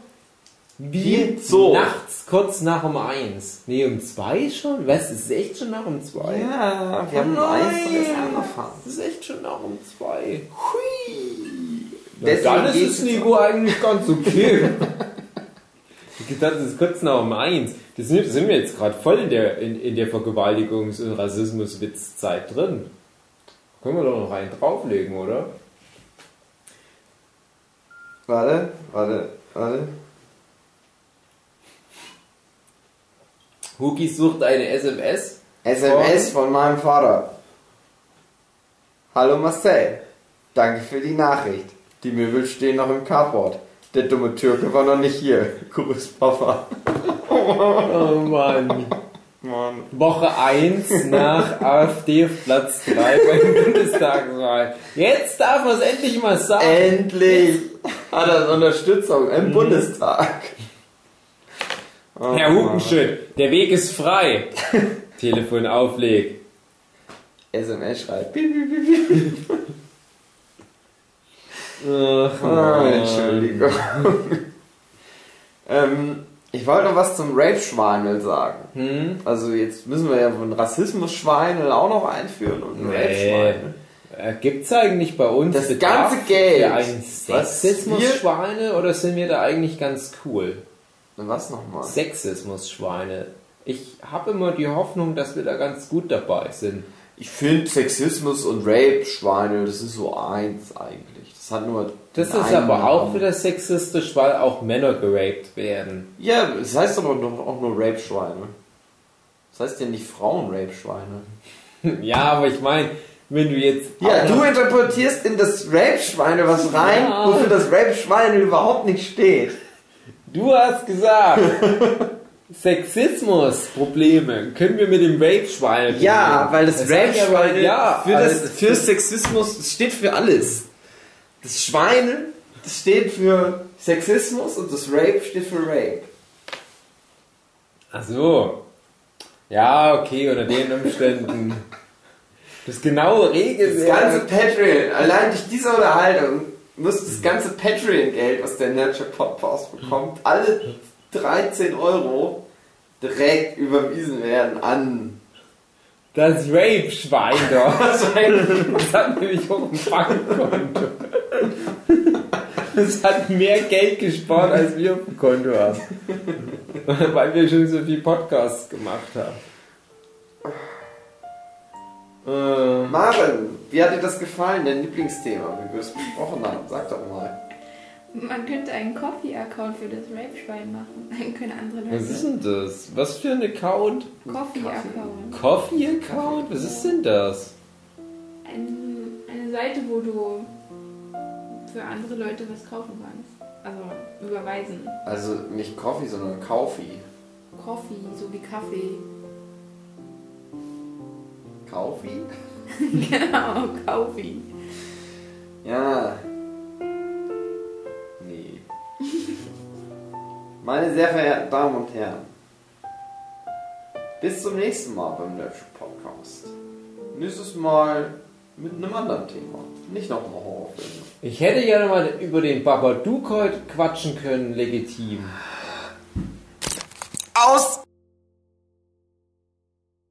wie so. nachts kurz nach um eins. Nee, um zwei schon? Was? Es ist echt schon nach um zwei? Ja, wir haben Oh eins erst angefangen. Es ist echt schon nach um zwei. Hui. Ja, Deswegen dann ist das Niveau eigentlich ganz okay. Ich gedacht, das ist kurz nach um eins. Das sind, sind wir jetzt gerade voll in der, in, in der Vergewaltigungs- und Rassismuswitzzeit drin. Können wir doch noch einen drauflegen, oder? Warte, warte, warte. Huki sucht eine SMS. SMS von meinem Vater. Hallo Marcel. Danke für die Nachricht. Die Möbel stehen noch im Carport. Der dumme Türke war noch nicht hier. Gruß Papa. Oh Mann. Mann. Woche 1 nach AfD auf Platz 3 beim Bundestagswahl. Jetzt darf man es endlich mal sagen. Endlich hat er Unterstützung im Bundestag. Oh, Herr Mann. Hupenschütt, der Weg ist frei. Telefon aufleg. SMS schreibt. Ach, Ah, Mann. Entschuldigung. ähm, ich wollte noch was zum Rape-Schweinel sagen. Hm? Also jetzt müssen wir ja von Rassismus-Schweinel auch noch einführen und Nee. Rape-Schweinel. Äh, Gibt's eigentlich bei uns Das ganze Geld, Sexismus-Schweine oder sind wir da eigentlich ganz cool? Was nochmal? Sexismus-Schweine. Ich habe immer die Hoffnung, dass wir da ganz gut dabei sind. Ich finde Sexismus und Rape-Schweinel, das ist so eins eigentlich. Das hat nur. Das ist aber auch Namen. wieder sexistisch, weil auch Männer geraped werden. Ja, es heißt aber auch nur Rape-Schweine. Das heißt ja nicht Frauen-Rape-Schweine. ja, aber ich meine, wenn du jetzt. Ja, auch du interpretierst in das Rape-Schweine was rein, Ja. wofür das Rape-Schweine überhaupt nicht steht. Du hast gesagt, Sexismus-Probleme können wir mit dem Rape-Schwein Ja, weil das, Das Rape-Schweine ja, für, das, für Sexismus das steht für alles. Das Schweine, das steht für Sexismus und das Rape steht für Rape. Ach so. Ja, okay, unter den Umständen. Das genaue Das Regelwerk. ganze Patreon, allein durch diese Unterhaltung, muss das ganze Patreon-Geld, was der Nurture Podcast bekommt, alle 13 Euro direkt überwiesen werden an. Das Rape-Schwein doch. Das hat nämlich auch ein Bankkonto. Das hat mehr Geld gespart, als wir auf dem Konto haben. Weil wir schon so viel Podcasts gemacht haben. Ähm, Maren, wie hat dir das gefallen, dein Lieblingsthema, wie wir es besprochen haben? Sag doch mal. Man könnte einen Coffee-Account für das Rape-Schwein machen. Dann können andere was ist Leute. denn das? Was für ein Account? Coffee-Account. Coffee-Account? Was ist denn das? Ein, eine Seite, wo du für andere Leute was kaufen kannst. Also überweisen. Also nicht Coffee, sondern Kaufi. Coffee, so wie Kaffee. Kaufi? genau, Coffee. Ja. Meine sehr verehrten Damen und Herren, bis zum nächsten Mal beim Nurture Podcast. Nächstes Mal mit einem anderen Thema. Nicht noch mal Horrorfilme. Ich hätte ja noch mal über den Babadook heute quatschen können, legitim. Aus!